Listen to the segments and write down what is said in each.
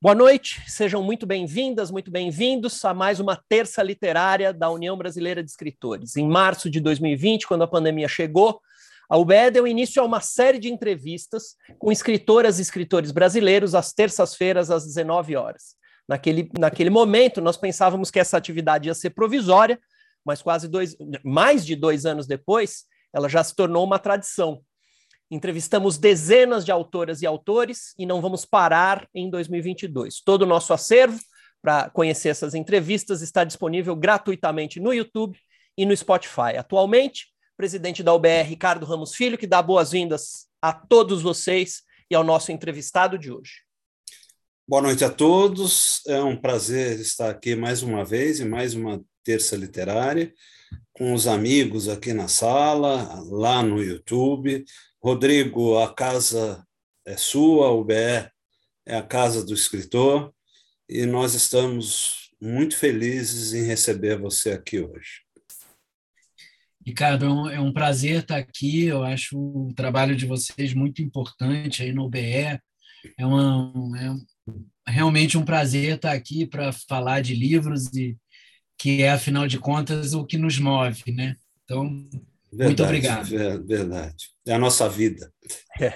Boa noite, sejam muito bem-vindas, muito bem-vindos a mais uma terça literária da União Brasileira de Escritores. Em março de 2020, quando a pandemia chegou, a UBE deu início a uma série de entrevistas com escritoras e escritores brasileiros às terças-feiras, às 19 horas. Naquele, naquele momento, nós pensávamos que essa atividade ia ser provisória, mas quase dois, mais de dois anos depois, ela já se tornou uma tradição. Entrevistamos dezenas de autoras e autores e não vamos parar em 2022. Todo o nosso acervo para conhecer essas entrevistas está disponível gratuitamente no YouTube e no Spotify. Atualmente, presidente da UBR, Ricardo Ramos Filho, que dá boas-vindas a todos vocês e ao nosso entrevistado de hoje. Boa noite a todos. É um prazer estar aqui mais uma vez em mais uma terça literária com os amigos aqui na sala, lá no YouTube, Rodrigo, a casa é sua, o BE é a casa do escritor, e nós estamos muito felizes em receber você aqui hoje. Ricardo, é um, é um prazer estar aqui. Eu acho o trabalho de vocês muito importante aí no BE. É, uma, é realmente um prazer estar aqui para falar de livros e que é, afinal de contas, o que nos move, né? Então, Verdade, Muito obrigado. Verdade. É a nossa vida. É.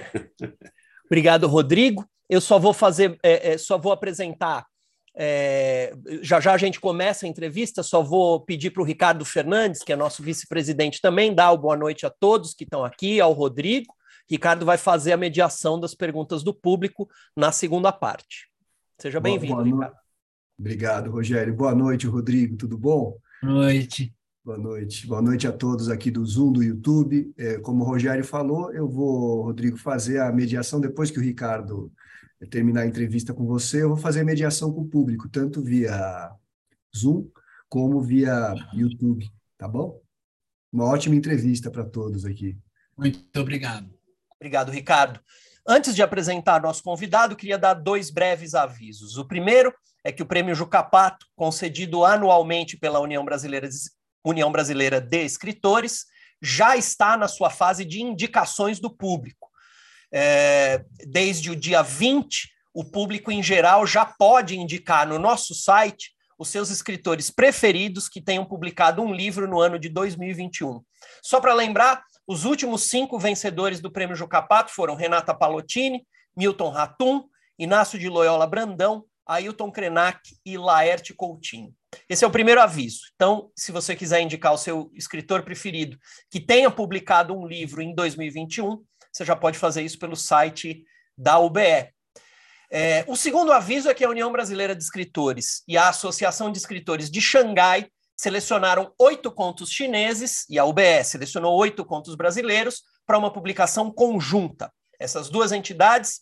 Obrigado, Rodrigo. Eu só vou fazer, é, é, só vou apresentar. É, já já a gente começa a entrevista, só vou pedir para o Ricardo Fernandes, que é nosso vice-presidente também, dar o boa noite a todos que estão aqui, ao Rodrigo. Ricardo vai fazer a mediação das perguntas do público na segunda parte. Seja bem-vindo, Ricardo. Obrigado, Rogério. Boa noite, Rodrigo. Tudo bom? Boa noite. Boa noite. Boa noite a todos aqui do Zoom, do YouTube. É, como o Rogério falou, eu vou, Rodrigo, fazer a mediação depois que o Ricardo terminar a entrevista com você. Eu vou fazer a mediação com o público, tanto via Zoom como via YouTube, tá bom? Uma ótima entrevista para todos aqui. Muito obrigado. Obrigado, Ricardo. Antes de apresentar nosso convidado, queria dar dois breves avisos. O primeiro é que o Prêmio Jucapato, concedido anualmente pela União Brasileira União Brasileira de Escritores, já está na sua fase de indicações do público. É, desde o dia 20, o público em geral já pode indicar no nosso site os seus escritores preferidos que tenham publicado um livro no ano de 2021. Só para lembrar, os últimos cinco vencedores do Prêmio Jucapato foram Renata Palottini, Milton Ratum, Inácio de Loyola Brandão, Ailton Krenak e Laerte Coutinho. Esse é o primeiro aviso. Então, se você quiser indicar o seu escritor preferido que tenha publicado um livro em 2021, você já pode fazer isso pelo site da UBE. É, o segundo aviso é que a União Brasileira de Escritores e a Associação de Escritores de Xangai selecionaram oito contos chineses e a UBE selecionou oito contos brasileiros para uma publicação conjunta. Essas duas entidades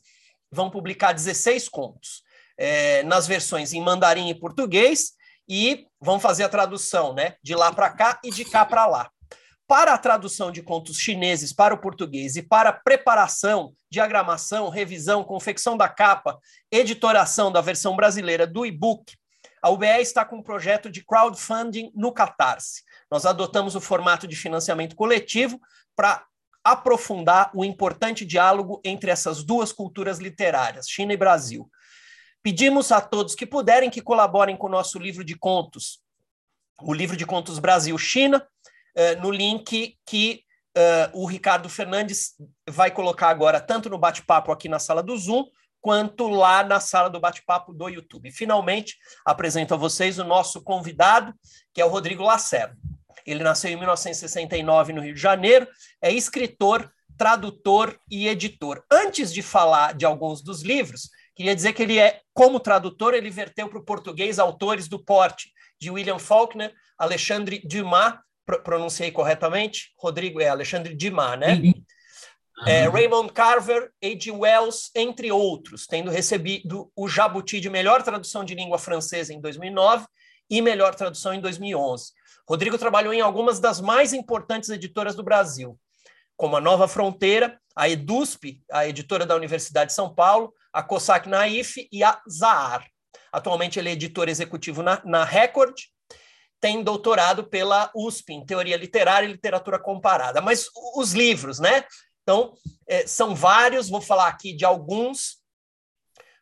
vão publicar 16 contos é, nas versões em mandarim e português e vão fazer a tradução né, de lá para cá e de cá para lá. Para a tradução de contos chineses para o português e para preparação, diagramação, revisão, confecção da capa, editoração da versão brasileira do e-book, a UBE está com um projeto de crowdfunding no Catarse. Nós adotamos o formato de financiamento coletivo para aprofundar o importante diálogo entre essas duas culturas literárias, China e Brasil. Pedimos a todos que puderem que colaborem com o nosso livro de contos, o livro de contos Brasil-China, eh, no link que uh, o Ricardo Fernandes vai colocar agora, tanto no bate-papo aqui na sala do Zoom, quanto lá na sala do bate-papo do YouTube. Finalmente, apresento a vocês o nosso convidado, que é o Rodrigo Lacerda. Ele nasceu em 1969 no Rio de Janeiro, é escritor, tradutor e editor. Antes de falar de alguns dos livros, Queria dizer que ele é, como tradutor, ele verteu para o português autores do porte de William Faulkner, Alexandre Dumas, pronunciei corretamente? Rodrigo, é Alexandre Dumas, né? Uhum. É, Raymond Carver, H. Wells, entre outros, tendo recebido o Jabuti de melhor tradução de língua francesa em 2009 e melhor tradução em 2011. Rodrigo trabalhou em algumas das mais importantes editoras do Brasil, como a Nova Fronteira, a EDUSP, a editora da Universidade de São Paulo, a COSAC Naif e a Zahar. Atualmente ele é editor executivo na, na Record, tem doutorado pela USP em Teoria Literária e Literatura Comparada. Mas os livros, né? Então, é, são vários, vou falar aqui de alguns.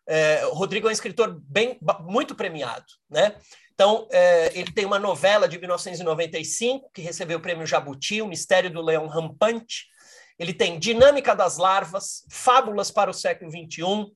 É, Rodrigo é um escritor bem, muito premiado, né? Então, é, ele tem uma novela de 1995 que recebeu o prêmio Jabuti, O Mistério do Leão Rampante. Ele tem Dinâmica das Larvas, Fábulas para o Século XXI,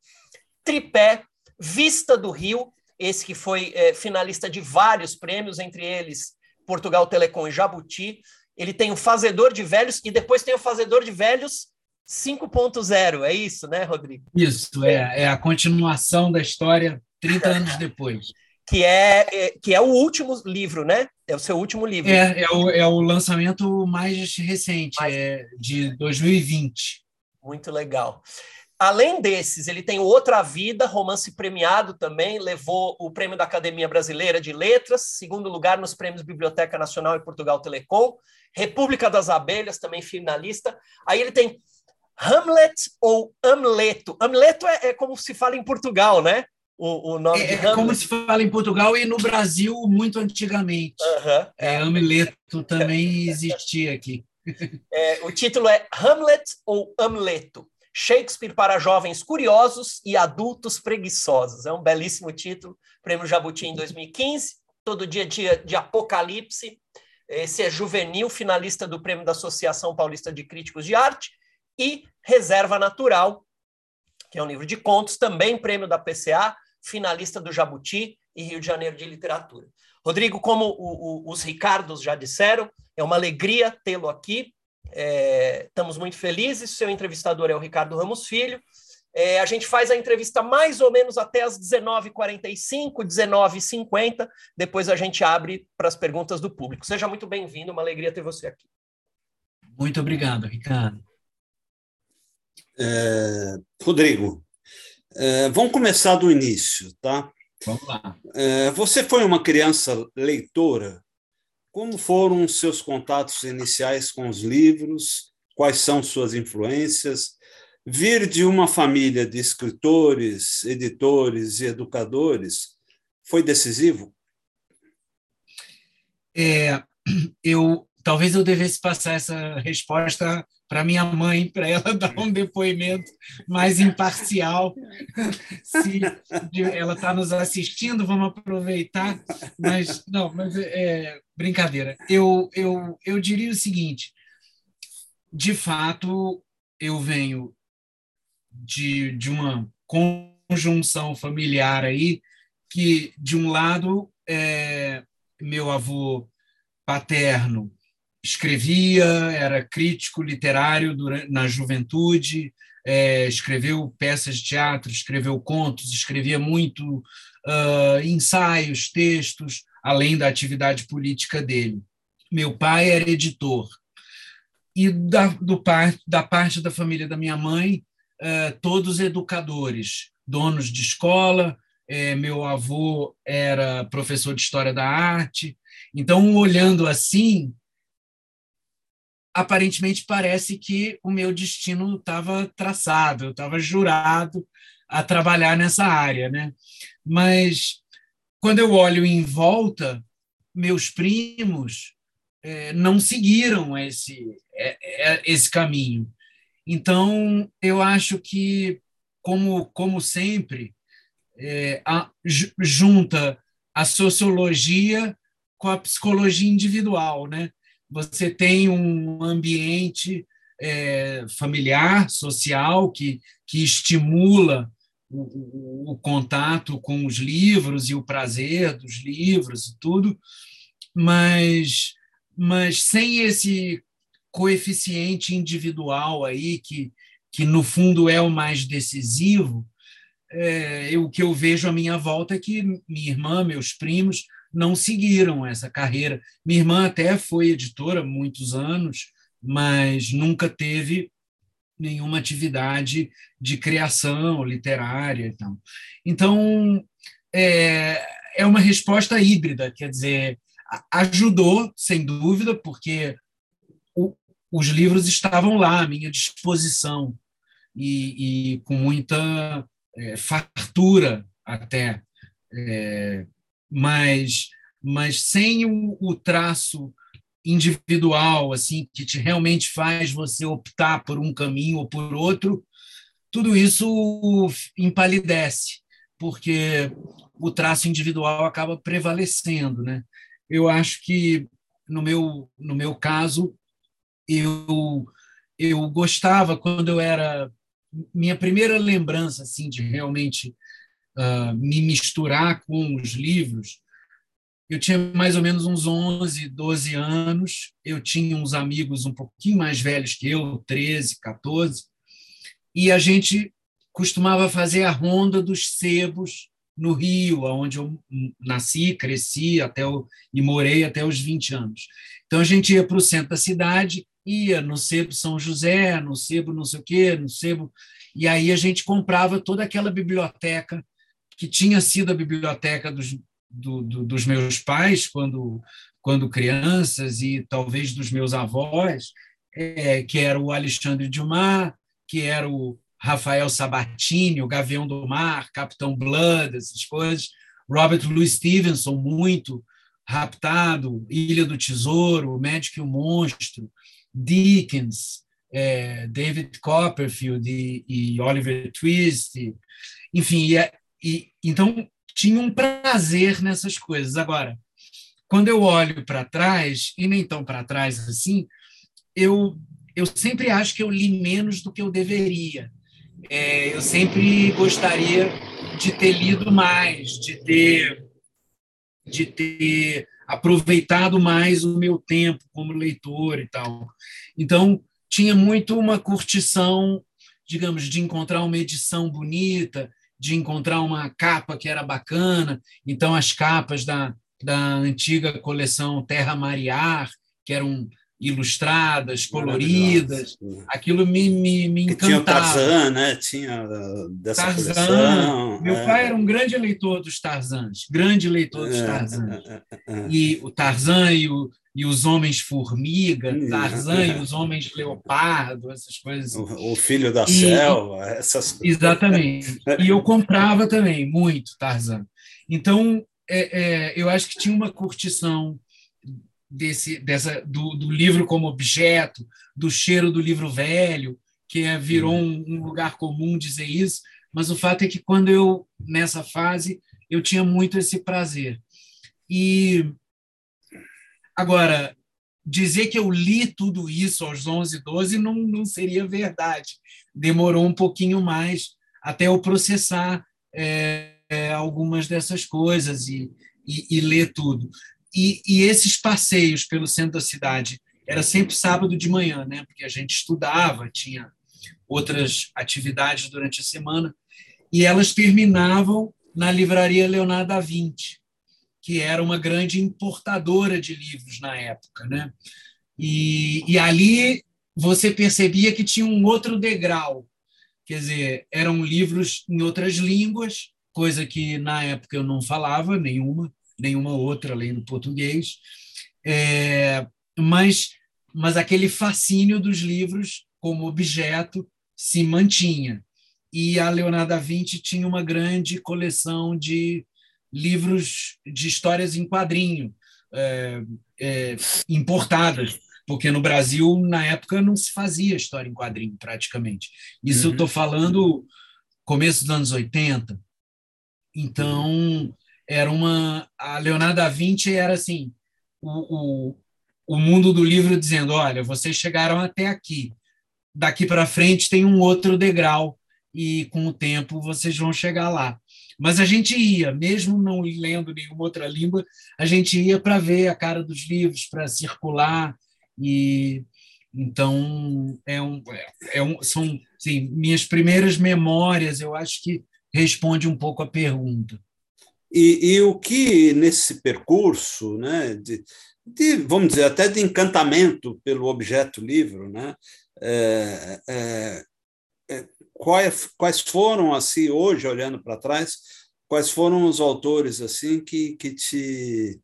Tripé, Vista do Rio, esse que foi é, finalista de vários prêmios, entre eles Portugal Telecom e Jabuti. Ele tem o Fazedor de Velhos e depois tem o Fazedor de Velhos 5.0, é isso, né, Rodrigo? Isso, é, é a continuação da história 30 anos depois que é, é, que é o último livro, né? É o seu último livro. É, é o, é o lançamento mais recente, mais... é de 2020. Muito legal. Além desses, ele tem Outra Vida, romance premiado também, levou o prêmio da Academia Brasileira de Letras, segundo lugar nos prêmios Biblioteca Nacional e Portugal Telecom, República das Abelhas, também finalista. Aí ele tem Hamlet ou Amleto. Amleto é, é como se fala em Portugal, né? O, o nome é, é como se fala em Portugal e no Brasil muito antigamente. Uhum, é. Hamleto também existia aqui. É, o título é Hamlet ou Amleto. Shakespeare para jovens curiosos e adultos preguiçosos. É um belíssimo título. Prêmio Jabuti em 2015. Todo dia dia de Apocalipse. Esse é juvenil, finalista do Prêmio da Associação Paulista de Críticos de Arte. E Reserva Natural, que é um livro de contos, também prêmio da PCA, finalista do Jabuti e Rio de Janeiro de Literatura. Rodrigo, como o, o, os Ricardos já disseram, é uma alegria tê-lo aqui. É, estamos muito felizes. Seu entrevistador é o Ricardo Ramos Filho. É, a gente faz a entrevista mais ou menos até as 19h45, 19h50. Depois a gente abre para as perguntas do público. Seja muito bem-vindo, uma alegria ter você aqui. Muito obrigado, Ricardo. É, Rodrigo, é, vamos começar do início, tá? Vamos lá. É, você foi uma criança leitora? Como foram os seus contatos iniciais com os livros? Quais são suas influências? Vir de uma família de escritores, editores e educadores foi decisivo? É, eu talvez eu devesse passar essa resposta para minha mãe, para ela dar um depoimento mais imparcial. Se ela está nos assistindo, vamos aproveitar. Mas não, mas é brincadeira. Eu, eu, eu diria o seguinte: de fato, eu venho de, de uma conjunção familiar aí que, de um lado, é, meu avô paterno escrevia, era crítico literário durante, na juventude, é, escreveu peças de teatro, escreveu contos, escrevia muito uh, ensaios, textos, além da atividade política dele. Meu pai era editor. E da, do par, da parte da família da minha mãe, uh, todos educadores, donos de escola. Uh, meu avô era professor de história da arte. Então, olhando assim, aparentemente parece que o meu destino estava traçado, eu estava jurado a trabalhar nessa área, né? Mas quando eu olho em volta, meus primos é, não seguiram esse é, é, esse caminho. Então eu acho que como como sempre é, a, junta a sociologia com a psicologia individual, né? Você tem um ambiente é, familiar, social, que, que estimula o, o, o, contato com os livros e o prazer dos livros e tudo, mas, mas sem esse coeficiente individual aí, que, que no fundo é o mais decisivo, é, o que eu vejo à minha volta é que minha irmã, meus primos, não seguiram essa carreira. Minha irmã até foi editora muitos anos, mas nunca teve nenhuma atividade de criação literária. Então, então é, é uma resposta híbrida, quer dizer, ajudou, sem dúvida, porque o, os livros estavam lá à minha disposição e, e com muita é, fartura até. É, mas, mas sem o, o traço individual, assim, que te realmente faz você optar por um caminho ou por outro, tudo isso empalidece. porque o traço individual acaba prevalecendo, né? Eu acho que no meu no meu caso eu eu gostava quando eu era minha primeira lembrança assim de realmente uh, me misturar com os livros eu tinha mais ou menos uns 11, 12 anos. Eu tinha uns amigos um pouquinho mais velhos que eu, 13, 14, e a gente costumava fazer a ronda dos sebos no Rio, onde eu nasci, cresci até o, e morei até os 20 anos. Então a gente ia para o centro da cidade, ia no sebo São José, no sebo não sei o quê, no sebo, e aí a gente comprava toda aquela biblioteca que tinha sido a biblioteca dos do, do, dos meus pais quando, quando crianças e talvez dos meus avós, é, que era o Alexandre Dumas, que era o Rafael Sabatini, o Gavião do Mar, Capitão Blood, essas coisas. Robert Louis Stevenson, muito raptado, Ilha do Tesouro, O Médico e o Monstro, Dickens, é, David Copperfield e, e, Oliver Twist, enfim, e, é, e, então tinha um prazer nessas coisas. Agora, quando eu olho para trás, e nem tão para trás assim, eu, eu sempre acho que eu li menos do que eu deveria. É, eu sempre gostaria de ter lido mais, de ter, de ter aproveitado mais o meu tempo como leitor e tal. Então, tinha muito uma curtição, digamos, de encontrar uma edição bonita, de encontrar uma capa que era bacana. Então, as capas da, da antiga coleção Terra Mariar, que eram ilustradas, coloridas, aquilo me, me, me encantava. tinha o Tarzan, né? Tinha uh, dessa Tarzan. coleção. Meu é. pai era um grande leitor dos Tarzans, grande leitor dos é, Tarzans. É, é, é, e o Tarzan e o, e os homens formiga, Tarzan e os homens leopardo, essas coisas. O, o filho da e, selva, essas coisas. Exatamente. E eu comprava também muito Tarzan. Então, é, é, eu acho que tinha uma curtição desse, dessa, do, do, livro como objeto, do cheiro do livro velho, que é, virou um, um lugar comum dizer isso, mas o fato é que quando eu, nessa fase, eu tinha muito esse prazer. E Agora, dizer que eu li tudo isso aos 11, 12 não, não seria verdade. Demorou um pouquinho mais até eu processar é, é, algumas dessas coisas e, e, e ler tudo. E, e, esses passeios pelo centro da cidade era sempre sábado de manhã, né? Porque a gente estudava, tinha outras atividades durante a semana e elas terminavam na livraria Leonardo da Vinci que era uma grande importadora de livros na época. Né? E, e ali você percebia que tinha um outro degrau, quer dizer, eram livros em outras línguas, coisa que na época eu não falava nenhuma, nenhuma outra além do português, é, mas, mas aquele fascínio dos livros como objeto se mantinha. E a Leonardo da Vinci tinha uma grande coleção de livros de histórias em quadrinho é, é, importadas, porque no Brasil, na época, não se fazia história em quadrinho, praticamente. Isso uhum. eu estou falando começo dos anos 80. Então, era uma. A Leonardo da Vinci era assim: o, o, o mundo do livro dizendo: olha, vocês chegaram até aqui, daqui para frente tem um outro degrau, e com o tempo vocês vão chegar lá. Mas a gente ia, mesmo não lendo nenhuma outra língua, a gente ia para ver a cara dos livros, para circular e então é um, é um são sim, minhas primeiras memórias. Eu acho que responde um pouco a pergunta. E, e o que nesse percurso, né, de, de, vamos dizer até de encantamento pelo objeto livro, né, é, é, quais, quais foram, assim, hoje, olhando para trás, quais foram os autores assim que, que te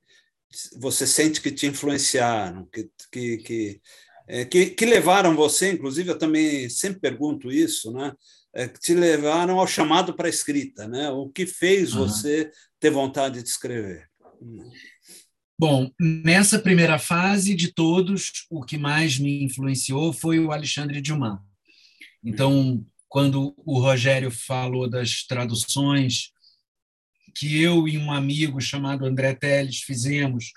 você sente que te influenciaram, que, que, que, é, que, que levaram você, inclusive eu também sempre pergunto isso, né? É, que te levaram ao chamado para a escrita, né? O que fez uhum. você ter vontade de escrever? Bom, nessa primeira fase de todos, o que mais me influenciou foi o Alexandre Dumas. Então, quando o Rogério falou das traduções que eu e um amigo chamado André Teles fizemos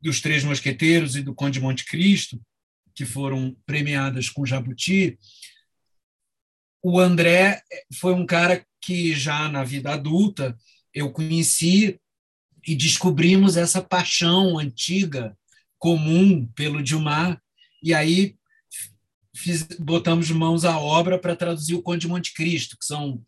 dos Três Mosqueteiros e do Conde Monte Cristo, que foram premiadas com Jabuti, o André foi um cara que já na vida adulta eu conheci e descobrimos essa paixão antiga comum pelo Dilmar e aí fiz, botamos mãos à obra para traduzir o Conde de Monte Cristo, que são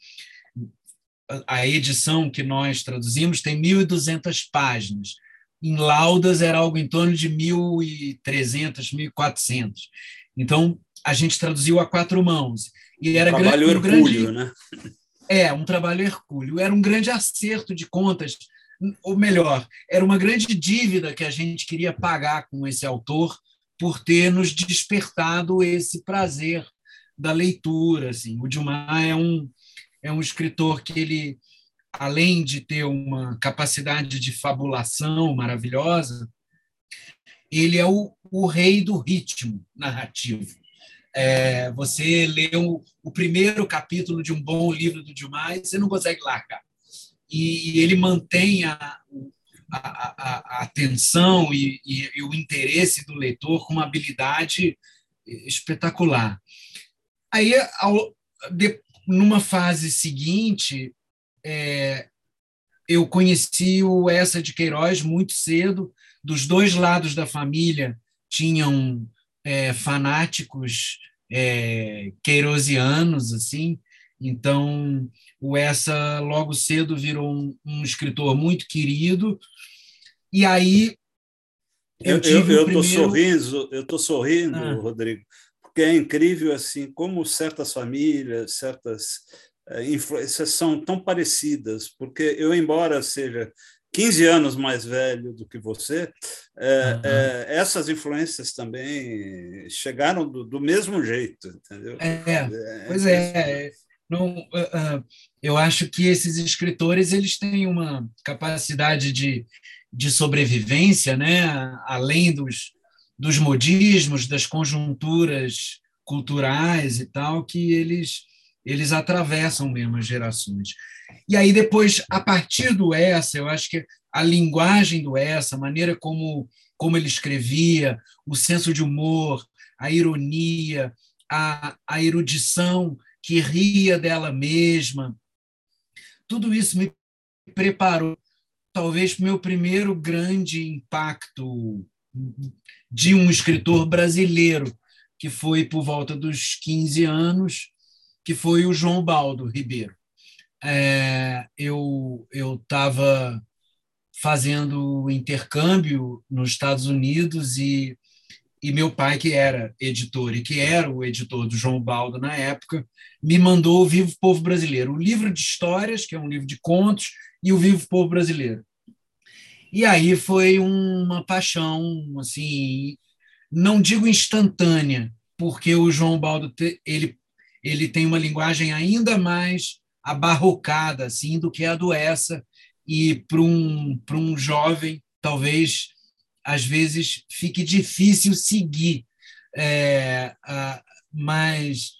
a edição que nós traduzimos tem 1.200 páginas. Em Laudas era algo em torno de 1.300, 1.400. Então, a gente traduziu a quatro mãos. E era um trabalho grande, um hercúleo, grande, né? É, um trabalho hercúleo. Era um grande acerto de contas, ou melhor, era uma grande dívida que a gente queria pagar com esse autor por ter nos despertado esse prazer da leitura. Assim. O Dilmar é um, é um escritor que ele, além de ter uma capacidade de fabulação maravilhosa, ele é o, o rei do ritmo narrativo. É, você lê o, o, primeiro capítulo de um bom livro do Dilmar e você não consegue largar. E, e ele mantém a, a, a, atenção e, e, e, o interesse do leitor com uma habilidade espetacular. Aí, ao, de, numa fase seguinte, é, eu conheci o Essa de Queiroz muito cedo. Dos dois lados da família tinham é, fanáticos é, assim. Então, o Essa logo cedo virou um, um escritor muito querido. E aí eu eu primeiro... sorrindo, eu estou sorrindo, ah. Rodrigo, porque é incrível assim como certas famílias, certas é, influências são tão parecidas, porque eu embora seja 15 anos mais velho do que você, é, uhum. é, essas influências também chegaram do, do mesmo jeito, entendeu? É, é pois é. Não, uh, eu acho que esses escritores eles têm uma capacidade de, de sobrevivência, né? além dos, dos modismos, das conjunturas culturais e tal, que eles, eles atravessam mesmo as gerações. E aí depois, a partir do essa, eu acho que a linguagem do essa, a maneira como, como ele escrevia, o senso de humor, a ironia, a, a erudição que ria dela mesma, tudo isso me preparou, talvez, para o meu primeiro grande impacto de um escritor brasileiro, que foi por volta dos 15 anos, que foi o João Baldo Ribeiro. É, eu estava fazendo intercâmbio nos Estados Unidos e, e meu pai, que era editor e que era o editor do João Baldo na época, me mandou o Vivo Povo Brasileiro, o livro de histórias, que é um livro de contos, e o Vivo Povo Brasileiro. E aí foi uma paixão, assim, não digo instantânea, porque o João Baldo ele, ele tem uma linguagem ainda mais abarrocada assim do que a do essa e para um um jovem talvez às vezes fique difícil seguir é, a, mas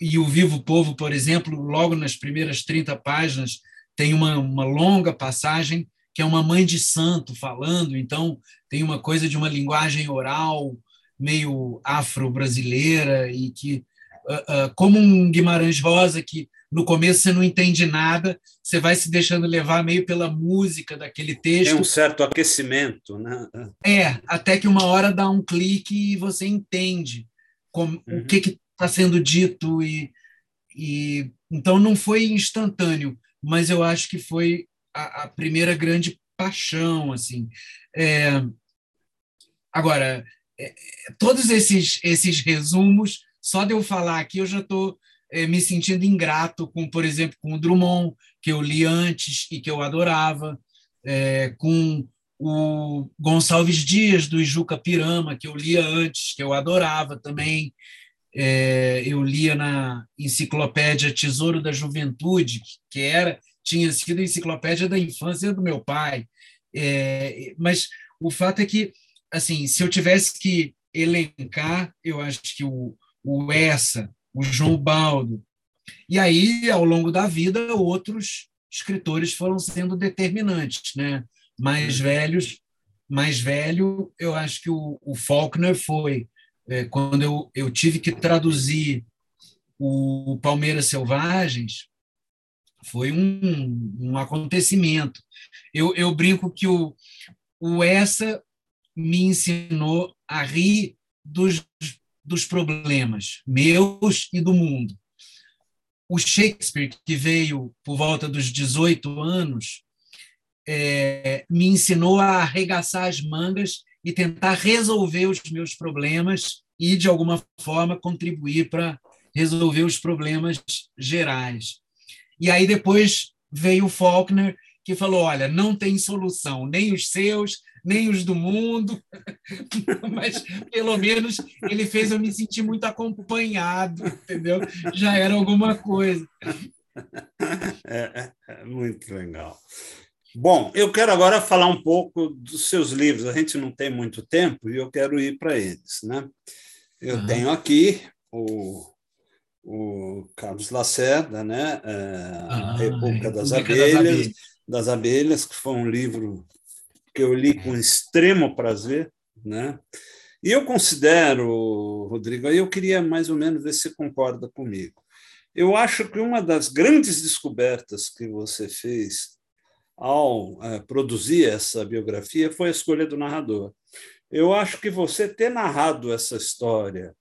e o Vivo Povo, por exemplo, logo nas primeiras 30 páginas, tem uma, uma longa passagem que é uma mãe de santo falando, então tem uma coisa de uma linguagem oral meio afro-brasileira e que uh, como um Guimarães Rosa, que no começo você não entende nada, você vai se deixando levar meio pela música daquele texto. Tem um certo aquecimento, né? É, até que uma hora dá um clique e você entende como, uhum. o que está sendo dito e, e então não foi instantâneo, mas eu acho que foi a, a primeira grande paixão, assim. É, agora, é, todos esses esses resumos só de eu falar aqui, eu já estou é, me sentindo ingrato com, por exemplo, com o Drummond, que eu li antes e que eu adorava, é, com o Gonçalves Dias, do Ijuca Pirama, que eu lia antes, que eu adorava também. É, eu lia na enciclopédia Tesouro da Juventude, que era tinha sido a enciclopédia da infância do meu pai. É, mas o fato é que, assim, se eu tivesse que elencar, eu acho que o, o Essa, o João Baldo. E aí, ao longo da vida, outros escritores foram sendo determinantes, né? Mais velhos, mais velho, eu acho que o, o Faulkner foi é, quando eu, eu tive que traduzir o Palmeiras Selvagens, foi um, um acontecimento. Eu, eu brinco que o, o essa me ensinou a rir dos, dos problemas meus e do mundo. O Shakespeare, que veio por volta dos 18 anos, é, me ensinou a arregaçar as mangas e tentar resolver os meus problemas e, de alguma forma, contribuir para resolver os problemas gerais. E aí depois veio o Faulkner, que falou: olha, não tem solução, nem os seus, nem os do mundo, mas pelo menos ele fez eu me sentir muito acompanhado, entendeu? Já era alguma coisa. É, é, é muito legal. Bom, eu quero agora falar um pouco dos seus livros. A gente não tem muito tempo e eu quero ir para eles, né? Eu uhum. tenho aqui o, o Carlos Lacerda, né? É, a República das Abelhas, das Abelhas, das Abelhas, que foi um livro que eu li com extremo prazer, né? E eu considero, Rodrigo, aí eu queria mais ou menos ver se você concorda comigo. Eu acho que uma das grandes descobertas que você fez ao é, produzir essa biografia foi a escolha do narrador. Eu acho que você ter narrado essa história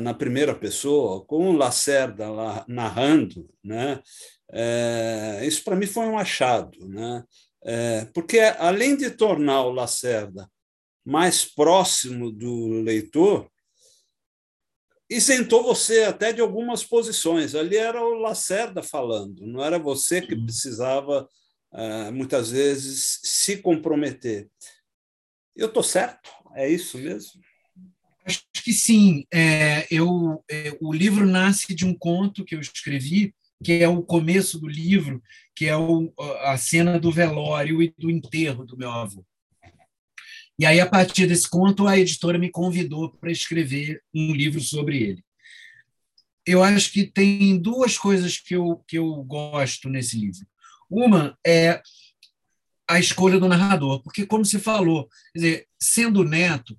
na primeira pessoa, com o Lacerda lá narrando, né? É, isso para mim foi um achado, né? É, porque além de tornar o Lacerda mais próximo do leitor, isentou você até de algumas posições. Ali era o Lacerda falando, não era você que precisava uh, muitas vezes se comprometer. Eu estou certo? É isso mesmo? Acho que sim. É, eu, é, o livro nasce de um conto que eu escrevi, que é o começo do livro, que é o, a cena do velório e do enterro do meu avô. E aí, a partir desse conto, a editora me convidou para escrever um livro sobre ele. Eu acho que tem duas coisas que eu, que eu gosto nesse livro. Uma é a escolha do narrador, porque, como você falou, dizer, sendo neto,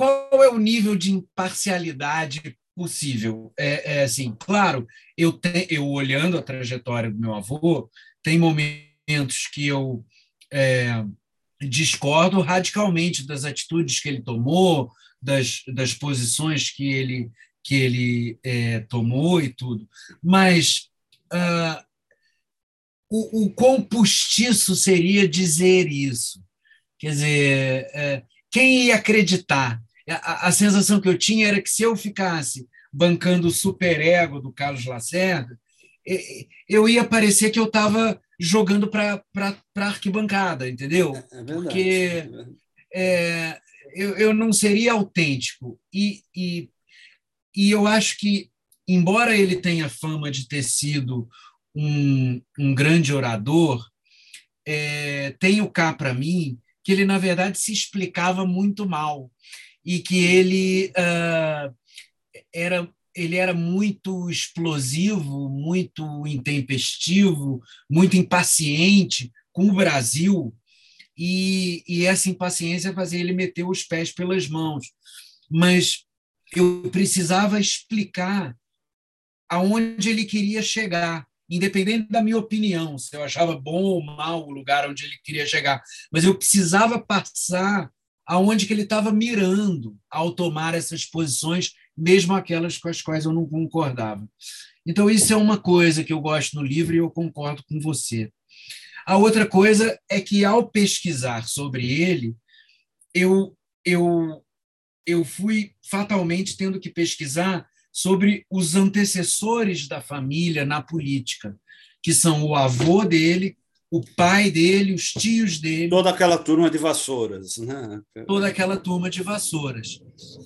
qual é o nível de imparcialidade possível? É, é assim, claro, eu, te, eu olhando a trajetória do meu avô, tem momentos que eu é, discordo radicalmente das atitudes que ele tomou, das, das posições que ele, que ele é, tomou e tudo. Mas uh, o, o quão postiço seria dizer isso? Quer dizer, é, quem ia acreditar? A, a, sensação que eu tinha era que se eu ficasse bancando o superego do Carlos Lacerda, eu ia parecer que eu estava jogando para a arquibancada, entendeu? É, é verdade, Porque é, eu, eu não seria autêntico. E, e, e eu acho que, embora ele tenha fama de ter sido um, um grande orador, é, tenho cá para mim que ele, na verdade, se explicava muito mal e que ele uh, era ele era muito explosivo, muito intempestivo, muito impaciente com o Brasil, e, e, essa impaciência fazia ele meter os pés pelas mãos. Mas eu precisava explicar aonde ele queria chegar independente da minha opinião, se eu achava bom ou mal o lugar onde ele queria chegar, mas eu precisava passar aonde que ele estava mirando ao tomar essas posições, mesmo aquelas com as quais eu não concordava. Então isso é uma coisa que eu gosto no livro e eu concordo com você. A outra coisa é que ao pesquisar sobre ele, eu eu eu fui fatalmente tendo que pesquisar sobre os antecessores da família na política, que são o avô dele, o pai dele, os tios dele. Toda aquela turma de vassouras. Né? Toda aquela turma de vassouras.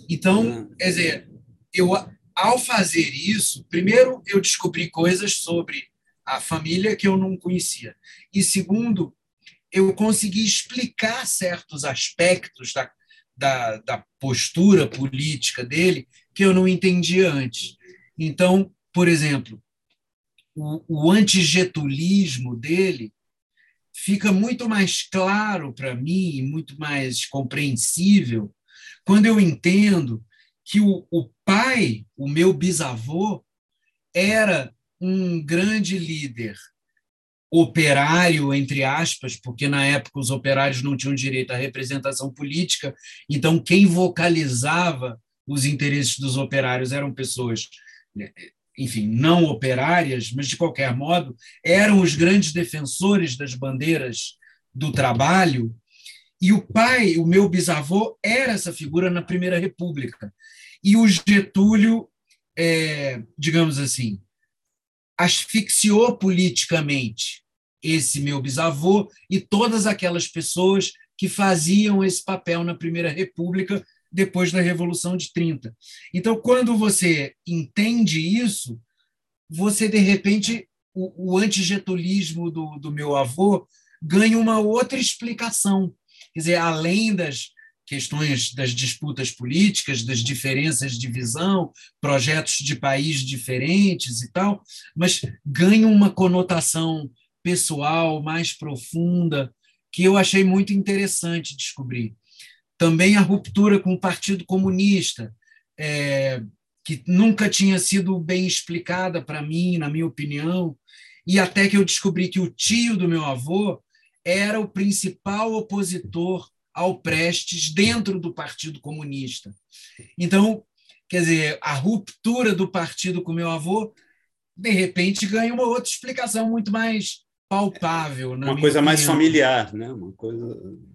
Então, é. quer dizer, eu, ao fazer isso, primeiro eu descobri coisas sobre a família que eu não conhecia. E segundo, eu consegui explicar certos aspectos da, da, da postura política dele que eu não entendia antes. Então, por exemplo, o, o antigetulismo dele fica muito mais claro para mim, muito mais compreensível, quando eu entendo que o, o pai, o meu bisavô, era um grande líder operário, entre aspas, porque na época os operários não tinham direito à representação política, então quem vocalizava os interesses dos operários eram pessoas enfim, não operárias, mas de qualquer modo, eram os grandes defensores das bandeiras do trabalho. E o pai, o meu bisavô, era essa figura na Primeira República. E o Getúlio, é, digamos assim, asfixiou politicamente esse meu bisavô e todas aquelas pessoas que faziam esse papel na Primeira República depois da Revolução de 30. Então, quando você entende isso, você, de repente, o, o antigetulismo do, do meu avô ganha uma outra explicação. Quer dizer, além das questões das disputas políticas, das diferenças de visão, projetos de país diferentes e tal, mas ganha uma conotação pessoal mais profunda que eu achei muito interessante descobrir. Também a ruptura com o Partido Comunista, é, que nunca tinha sido bem explicada para mim, na minha opinião, e até que eu descobri que o tio do meu avô era o principal opositor ao Prestes dentro do Partido Comunista. Então, quer dizer, a ruptura do partido com meu avô, de repente, ganha uma outra explicação muito mais palpável. uma coisa opinião. mais familiar, né? Uma coisa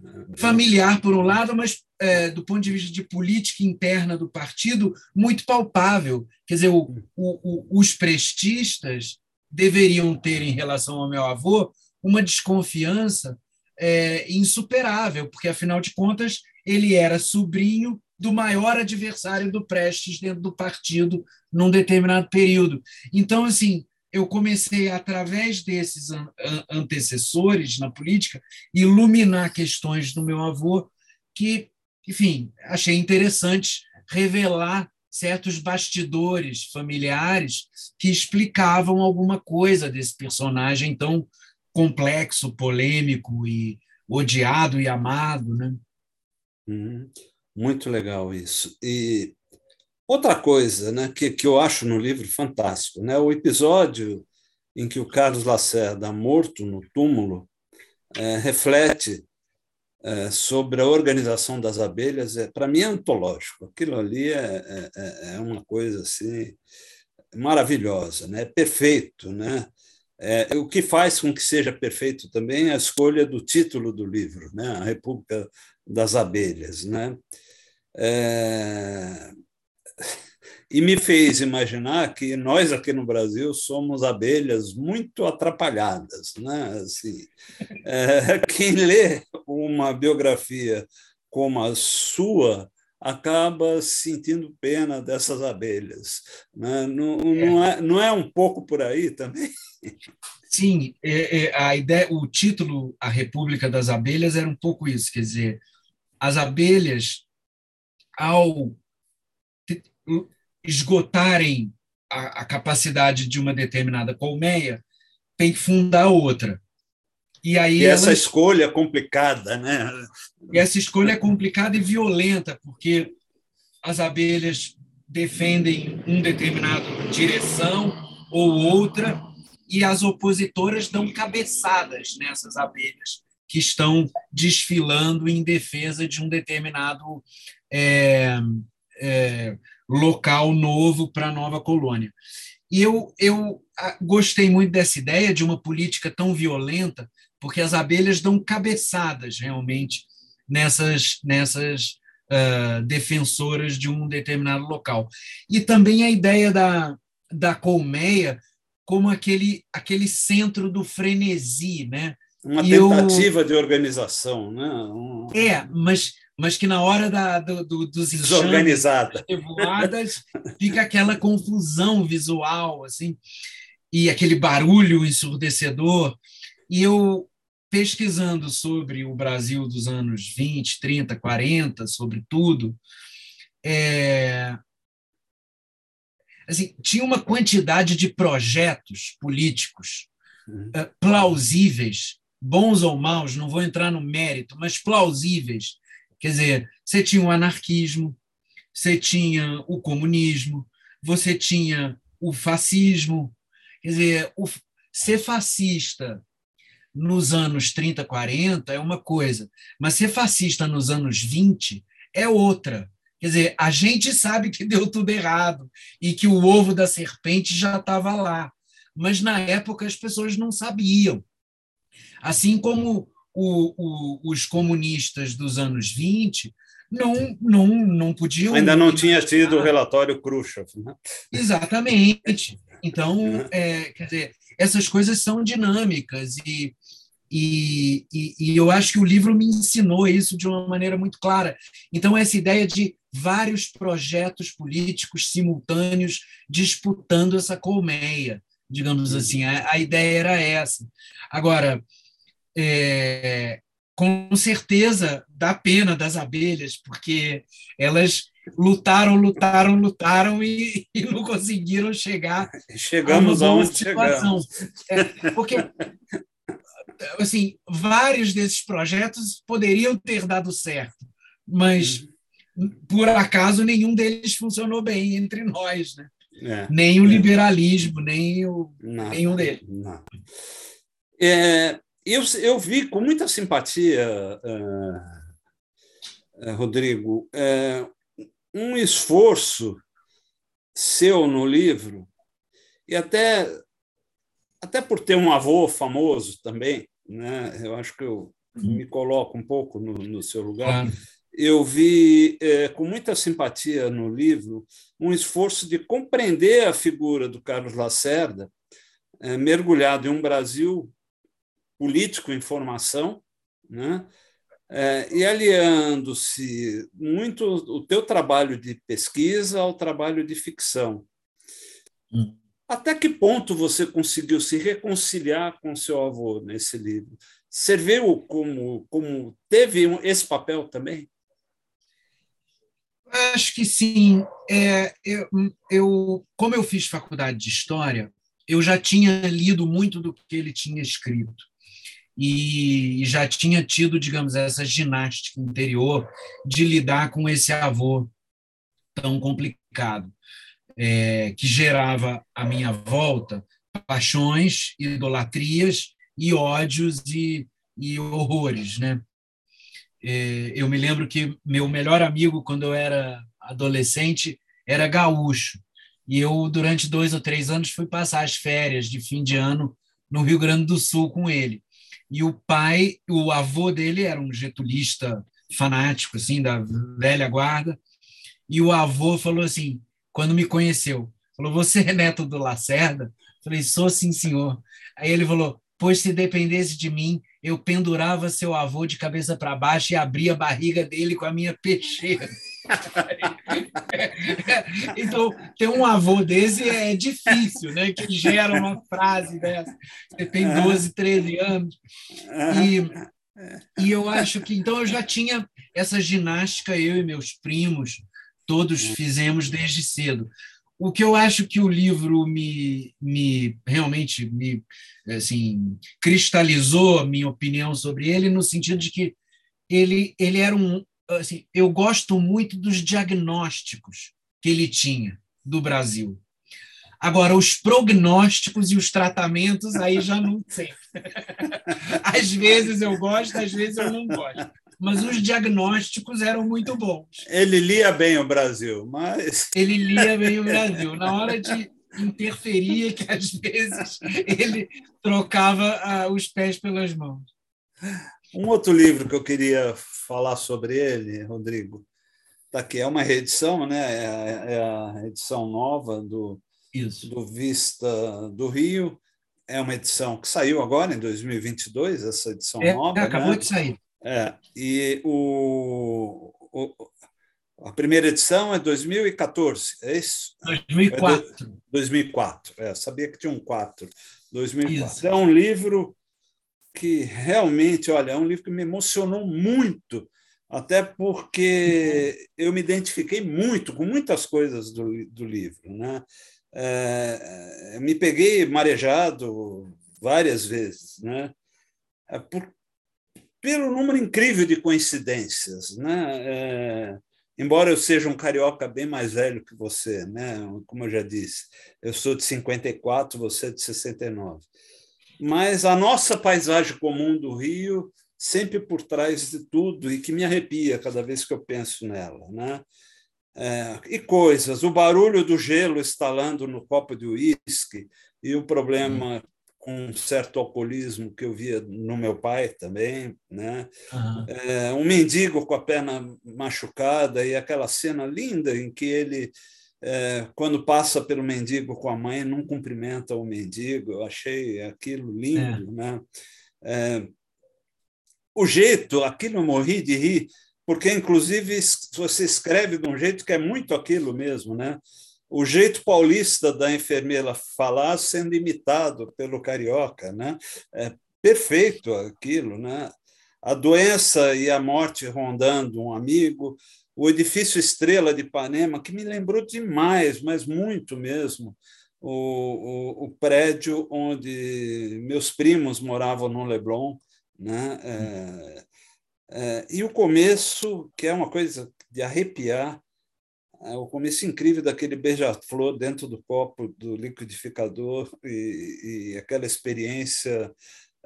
né? familiar por um lado, mas é, do ponto de vista de política interna do partido, muito palpável. Quer dizer, o, o, o, os prestistas deveriam ter em relação ao meu avô uma desconfiança é, insuperável, porque afinal de contas ele era sobrinho do maior adversário do Prestes dentro do partido num determinado período. Então, assim, eu comecei, através desses antecessores na política, iluminar questões do meu avô que, enfim, achei interessante revelar certos bastidores familiares que explicavam alguma coisa desse personagem tão complexo, polêmico e odiado e amado, né? Uhum. Muito legal isso. E Outra coisa né, que, que eu acho no livro fantástico, né, o episódio em que o Carlos Lacerda, morto no túmulo, é, reflete é, sobre a organização das abelhas, é, para mim é antológico. Aquilo ali é, é, é uma coisa assim maravilhosa, né? perfeito. Né? É, o que faz com que seja perfeito também é a escolha do título do livro, né? A República das Abelhas. Né? É, e me fez imaginar que nós aqui no Brasil somos abelhas muito atrapalhadas. Né? Assim, é, quem lê uma biografia como a sua acaba sentindo pena dessas abelhas. Né? Não, não, é, não é um pouco por aí também? Sim, é, é, a ideia, o título A República das Abelhas era um pouco isso, quer dizer, as abelhas, ao esgotarem a, a capacidade de uma determinada colmeia, tem que fundar outra. E aí e essa escolha é complicada, né? E essa escolha é complicada e violenta, porque as abelhas defendem uma determinada direção ou outra, e as opositoras dão cabeçadas nessas abelhas que estão desfilando em defesa de um determinado é, é, local novo para a nova colônia. E eu, eu ah, gostei muito dessa ideia de uma política tão violenta, porque as abelhas dão cabeçadas realmente nessas, nessas uh, defensoras de um determinado local. E também a ideia da, da colmeia como aquele, aquele centro do frenesi, né? Uma tentativa eu... de organização, né? Um... É, mas mas que na hora da, do, do, dos desorganizada revoadas fica aquela confusão visual assim e aquele barulho ensurdecedor e eu pesquisando sobre o Brasil dos anos 20, 30, 40, sobre tudo, é... assim, tinha uma quantidade de projetos políticos uh, plausíveis, bons ou maus, não vou entrar no mérito, mas plausíveis. Quer dizer, você tinha o anarquismo, você tinha o comunismo, você tinha o fascismo. Quer dizer, o, ser fascista nos anos 30, 40 é uma coisa, mas ser fascista nos anos 20 é outra. Quer dizer, a gente sabe que deu tudo errado e que o ovo da serpente já estava lá, mas na época as pessoas não sabiam. Assim como o, o, os comunistas dos anos 20 não, não, não podiam. Ainda não tinha tido o relatório Khrushchev. Né? Exatamente. Então, é, quer dizer, essas coisas são dinâmicas e, e, e, e, eu acho que o livro me ensinou isso de uma maneira muito clara. Então, essa ideia de vários projetos políticos simultâneos disputando essa colmeia, digamos uhum. assim, a, a ideia era essa. Agora, é, com certeza dá pena das abelhas, porque elas lutaram, lutaram, lutaram e, e não conseguiram chegar. Chegamos a onde chegamos. É, porque assim, vários desses projetos poderiam ter dado certo, mas uhum. por acaso nenhum deles funcionou bem entre nós, né? É, nem o é. liberalismo, nem o nenhum deles. Não. É, eu, eu vi com muita simpatia, uh, uh, Rodrigo, uh, um esforço seu no livro, e até, até por ter um avô famoso também, né? eu acho que eu uhum. me coloco um pouco no, no seu lugar. Eu vi com muita simpatia no livro um esforço de compreender a figura do Carlos Lacerda, mergulhado em um Brasil político em formação, né? É, e aliando-se muito o teu trabalho de pesquisa ao trabalho de ficção. Hum. Até que ponto você conseguiu se reconciliar com seu avô nesse livro? Você viu como, como teve esse papel também? Acho que sim. É, eu, eu, como eu fiz faculdade de História, eu já tinha lido muito do que ele tinha escrito e já tinha tido, digamos, essa ginástica interior de lidar com esse avô tão complicado, é, que gerava à minha volta paixões, idolatrias e ódios e, e horrores, né? É, eu me lembro que meu melhor amigo, quando eu era adolescente, era gaúcho. E eu, durante dois ou três anos, fui passar as férias de fim de ano no Rio Grande do Sul com ele. E o pai, o avô dele era um getulista fanático, assim, da velha guarda. E o avô falou assim, quando me conheceu, falou: Você é neto do Lacerda? Falei: Sou sim, senhor. Aí ele falou: Pois se dependesse de mim, eu pendurava seu avô de cabeça para baixo e abria a barriga dele com a minha peixeira. então, ter um avô desse é difícil, né? Que gera uma frase dessa. Você tem 12, 13 anos. E, e eu acho que, então, eu já tinha essa ginástica, eu e meus primos, todos fizemos desde cedo. O que eu acho que o livro me, me realmente me assim, cristalizou a minha opinião sobre ele, no sentido de que ele, ele era um, assim, eu gosto muito dos diagnósticos que ele tinha do Brasil. Agora, os prognósticos e os tratamentos, aí já não sei. às vezes eu gosto, às vezes eu não gosto. Mas os diagnósticos eram muito bons. Ele lia bem o Brasil, mas. Ele lia bem o Brasil. Na hora de interferir, que às vezes ele trocava uh, os pés pelas mãos. Um outro livro que eu queria falar sobre ele, Rodrigo, tá aqui, é uma reedição, né? É, é a edição nova do, Isso. do Vista do Rio. É uma edição que saiu agora, em 2022, essa edição é, nova. É, acabou né? de sair. É, e o, o, a primeira edição é 2014, é isso? 2004. É 2004, é, sabia que tinha um 4. 2004. Isso. É um livro que realmente, olha, é um livro que me emocionou muito, até porque eu me identifiquei muito com muitas coisas do, do livro. Né? É, me peguei marejado várias vezes, né? É por, pelo número incrível de coincidências, né? É, embora eu seja um carioca bem mais velho que você, né? Como eu já disse, eu sou de 54, você é de 69. Mas a nossa paisagem comum do Rio sempre por trás de tudo e que me arrepia cada vez que eu penso nela, né? É, e coisas, o barulho do gelo estalando no copo de uísque e o problema com um certo alcoolismo que eu via no meu pai também, né? Uhum. É, um mendigo com a perna machucada e aquela cena linda em que ele, é, quando passa pelo mendigo com a mãe, não cumprimenta o mendigo. Eu achei aquilo lindo, é. né? É, o jeito, aquilo eu morri de rir, porque inclusive você escreve de um jeito que é muito aquilo mesmo, né? O jeito paulista da enfermeira falar sendo imitado pelo carioca, né? É perfeito aquilo, né? A doença e a morte rondando um amigo, o edifício Estrela de Ipanema, que me lembrou demais, mas muito mesmo, o, o, o prédio onde meus primos moravam no Leblon, né? É, é, e o começo, que é uma coisa de arrepiar, é o começo incrível daquele beija-flor dentro do copo do liquidificador e, e aquela experiência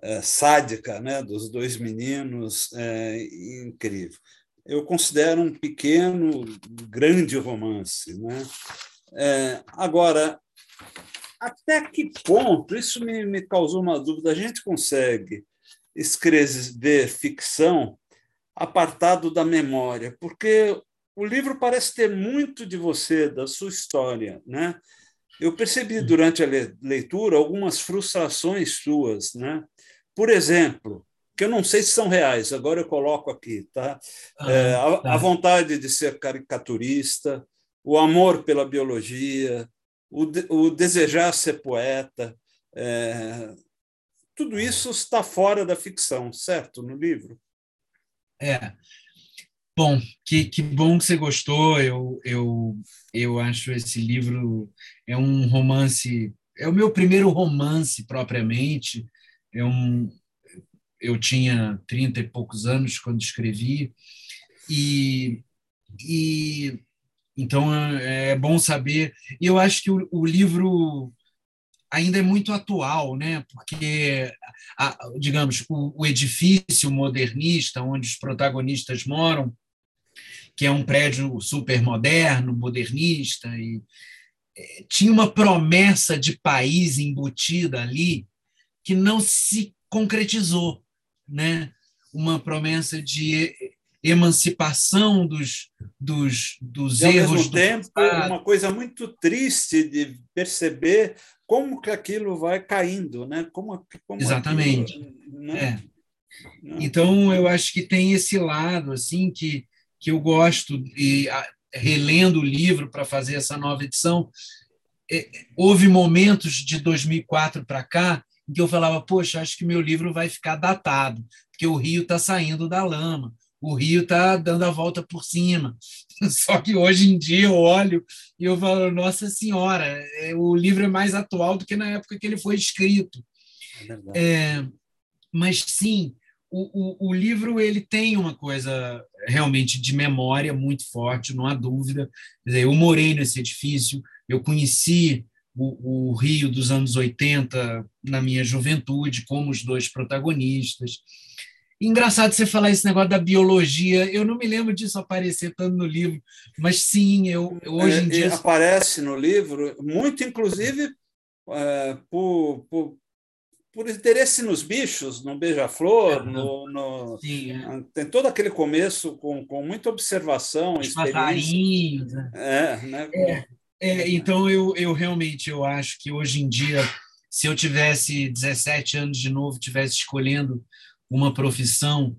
é, sádica né, dos dois meninos, é, incrível. Eu considero um pequeno, grande romance. Né? É, agora, até que ponto, isso me, me causou uma dúvida, a gente consegue escrever ficção apartado da memória, porque o livro parece ter muito de você, da sua história, né? Eu percebi durante a leitura algumas frustrações suas, né? Por exemplo, que eu não sei se são reais, agora eu coloco aqui, tá? Ah, é, a, tá. a, vontade de ser caricaturista, o amor pela biologia, o, de, o desejar ser poeta, é, tudo isso está fora da ficção, certo? No livro? É. Bom, que, que bom que você gostou. Eu, eu, eu acho esse livro é um romance, é o meu primeiro romance propriamente. É um, eu tinha trinta e poucos anos quando escrevi e, e então é, é bom saber. E eu acho que o, o livro ainda é muito atual, né? porque, a, digamos, o, o, edifício modernista onde os protagonistas moram, que é um prédio super moderno, modernista, e é, tinha uma promessa de país embutida ali que não se concretizou, né? uma promessa de emancipação dos, dos, dos e, erros. Ao mesmo tempo, uma coisa muito triste de perceber como que aquilo vai caindo, né? Como, como Exatamente. Aquilo, né? é. Então, eu acho que tem esse lado assim que, que eu gosto, e relendo o livro para fazer essa nova edição, é, houve momentos de 2004 para cá em que eu falava, poxa, acho que meu livro vai ficar datado, porque o rio está saindo da lama, o rio está dando a volta por cima. Só que hoje em dia eu olho e eu falo, nossa senhora, é, o livro é mais atual do que na época que ele foi escrito. É é, mas sim, o, o, o, livro ele tem uma coisa realmente de memória muito forte, não há dúvida. Dizer, eu morei nesse edifício, eu conheci o, o Rio dos anos 80 na minha juventude, como os dois protagonistas. Engraçado você falar esse negócio da biologia. Eu não me lembro disso aparecer tanto no livro, mas sim, eu hoje em é, dia. Aparece no livro, muito inclusive é, por, por, por, interesse nos bichos, no beija-flor, no, no é. tem todo aquele começo com, com muita observação, Os passarinhos. Né? É, né? É, então eu, eu realmente eu acho que hoje em dia, se eu tivesse 17 anos de novo, tivesse escolhendo uma profissão,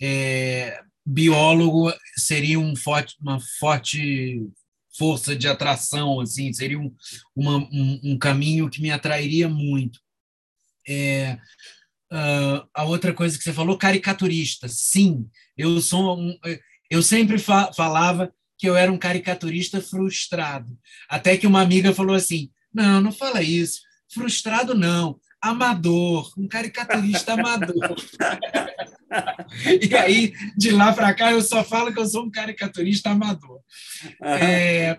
é, biólogo seria um forte, uma forte força de atração, assim, seria um, uma, um, um caminho que me atrairia muito. É, uh, a outra coisa que você falou, caricaturista. Sim, eu sou um, eu sempre fa falava que eu era um caricaturista frustrado. Até que uma amiga falou assim: Não, não fala isso. Frustrado, não. Amador, um caricaturista amador. e aí, de lá para cá, eu só falo que eu sou um caricaturista amador. É,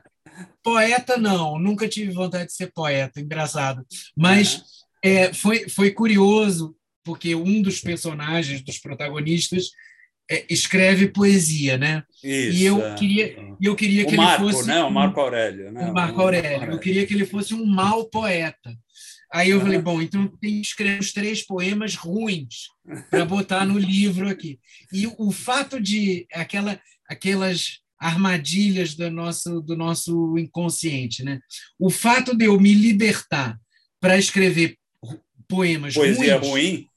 poeta, não, nunca tive vontade de ser poeta, engraçado. Mas é, foi, foi curioso, porque um dos personagens, dos protagonistas, escreve poesia, né? Isso, e eu é. queria, eu queria o que Marco, ele fosse né? O Marco Aurélio, né? o Marco Aurélio. Eu queria que ele fosse um mau poeta. Aí eu falei, bom, então tem que escrever os três poemas ruins para botar no livro aqui. E o fato de aquela, aquelas armadilhas do nosso, do nosso inconsciente, né? O fato de eu me libertar para escrever poemas Poesia ruins, ruim?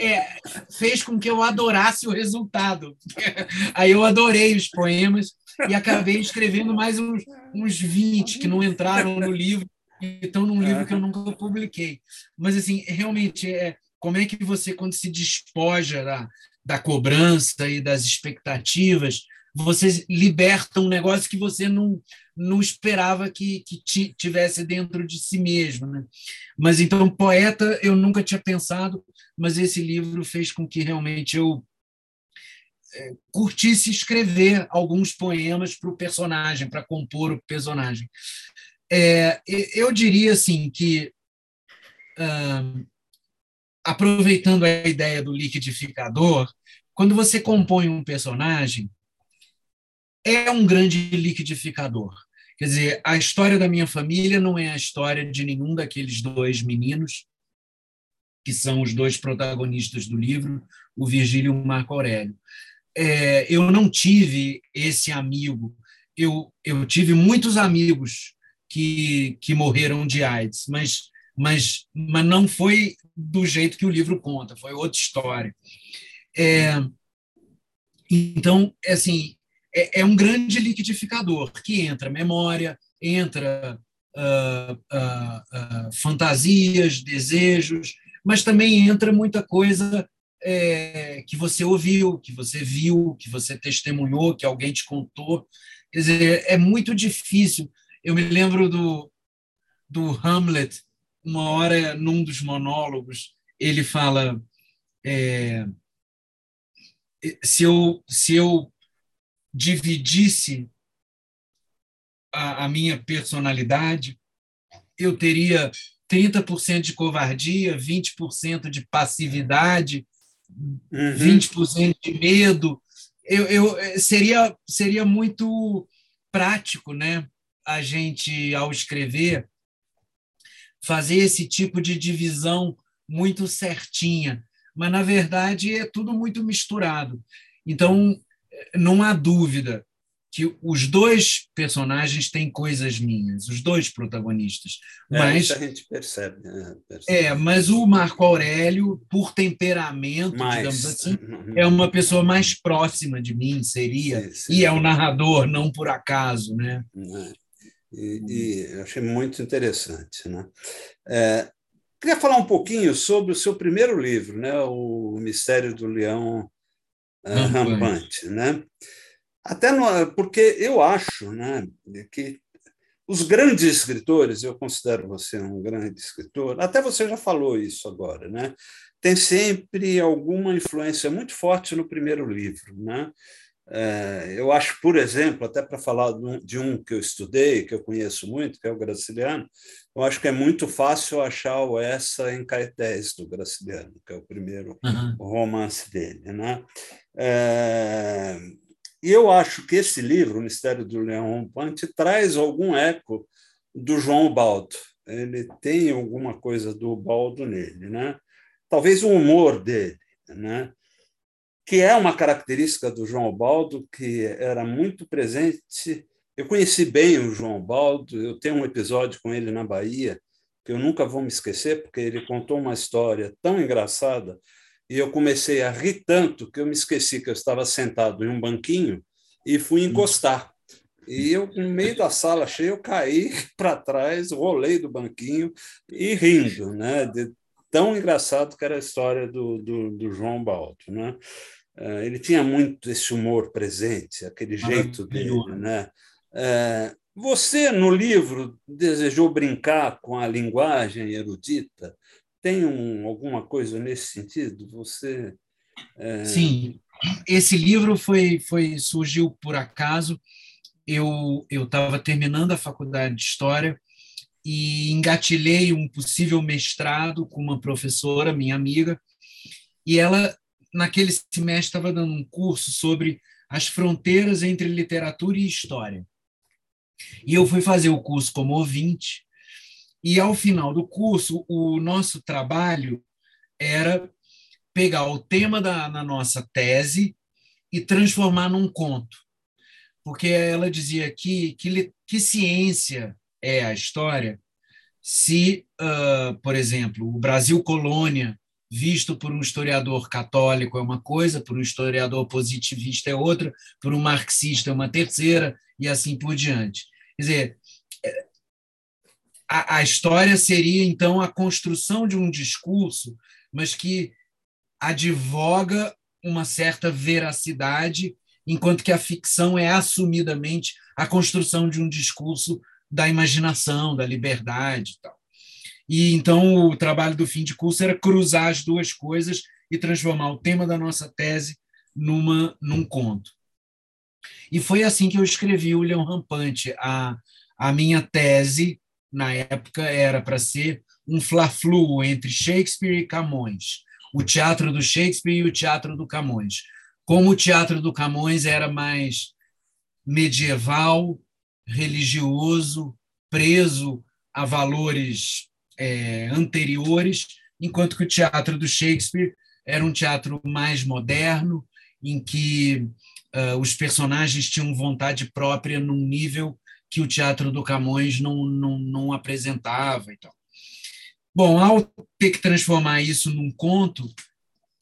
é, fez com que eu adorasse o resultado. Aí eu adorei os poemas e acabei escrevendo mais uns, uns 20 que não entraram no livro e estão num livro que eu nunca publiquei. Mas, assim, realmente, é, como é que você, quando se despoja da, da cobrança e das expectativas, você liberta um negócio que você não, não esperava que, que tivesse dentro de si mesmo. Né? Mas então, poeta, eu nunca tinha pensado, mas esse livro fez com que realmente eu é, curtisse escrever alguns poemas para o personagem, para compor o personagem. É, eu diria assim que, ah, aproveitando a ideia do liquidificador, quando você compõe um personagem, é um grande liquidificador. Quer dizer, a história da minha família não é a história de nenhum daqueles dois meninos, que são os dois protagonistas do livro, o Virgílio e o Marco Aurélio. É, eu não tive esse amigo, eu, eu tive muitos amigos que, que morreram de AIDS, mas, mas, mas não foi do jeito que o livro conta, foi outra história. É, então, assim, é, é, um grande liquidificador que entra memória, entra uh, uh, uh, fantasias, desejos, mas também entra muita coisa é, que você ouviu, que você viu, que você testemunhou, que alguém te contou. Quer dizer, é muito difícil eu me lembro do, do Hamlet, uma hora, num dos monólogos, ele fala: é, se, eu, se eu dividisse a, a minha personalidade, eu teria 30% de covardia, 20% de passividade, uhum. 20% de medo. Eu, eu, seria, seria muito prático, né? a gente, ao escrever, fazer esse tipo de divisão muito certinha, mas na verdade é tudo muito misturado. Então, não há dúvida que os dois personagens têm coisas minhas, os dois protagonistas. É, mas a gente percebe, né? percebe. É, mas o Marco Aurélio, por temperamento, mais, digamos assim, é uma pessoa mais próxima de mim, seria, sim, sim. e é um narrador, não por acaso, né? É. E, e achei muito interessante. Né? É, queria falar um pouquinho sobre o seu primeiro livro, né? O Mistério do Leão uh, Rampante. Né? Até no, porque eu acho né, que os grandes escritores, eu considero você um grande escritor, até você já falou isso agora, né? tem sempre alguma influência muito forte no primeiro livro. Né? É, eu acho, por exemplo, até para falar de um que eu estudei, que eu conheço muito, que é o Graciliano, eu acho que é muito fácil achar o Essa em Caetés, do Graciliano, que é o primeiro uhum. romance dele. Né? É, e eu acho que esse livro, O Mistério do Leão Rompante, traz algum eco do João Baldo. Ele tem alguma coisa do Baldo nele. Né? Talvez o humor dele. Né? que é uma característica do João Baldo, que era muito presente. Eu conheci bem o João Baldo, eu tenho um episódio com ele na Bahia, que eu nunca vou me esquecer, porque ele contou uma história tão engraçada, e eu comecei a rir tanto que eu me esqueci que eu estava sentado em um banquinho e fui encostar. E eu, no meio da sala cheia, eu caí para trás, rolei do banquinho e rindo, né? De tão engraçado que era a história do, do, do João Baldo, né? Eh, ele tinha muito esse humor presente, aquele jeito dele, né? Eh, Você, no livro, desejou brincar com a linguagem erudita? Tem um, alguma coisa nesse sentido? Você. É... Sim, esse livro foi, foi surgiu por acaso. Eu estava terminando a faculdade de História e engatilhei um possível mestrado com uma professora, minha amiga, e ela, naquele semestre, estava dando um curso sobre as fronteiras entre literatura e história. E eu fui fazer o curso como ouvinte, e ao final do curso, o nosso trabalho era pegar o tema da na nossa tese e transformar num conto. Porque ela dizia que, que, que ciência é a história se, uh, por exemplo, o Brasil colônia, visto por um historiador católico, é uma coisa, por um historiador positivista é outra, por um marxista é uma terceira, e assim por diante. Quer dizer, a, a história seria, então, a construção de um discurso, mas que advoga uma certa veracidade, enquanto que a ficção é assumidamente a construção de um discurso da imaginação, da liberdade e tal. E então o trabalho do fim de curso era cruzar as duas coisas e transformar o tema da nossa tese numa num conto. E foi assim que eu escrevi o Leão Rampante. A, a minha tese na época era para ser um fla-flu entre Shakespeare e Camões, o teatro do Shakespeare e o teatro do Camões. Como o teatro do Camões era mais medieval, religioso, preso a valores é, anteriores, enquanto que o teatro do Shakespeare era um teatro mais moderno, em que uh, os personagens tinham vontade própria num nível que o teatro do Camões não, não, não apresentava. Então. Bom, ao ter que transformar isso num conto,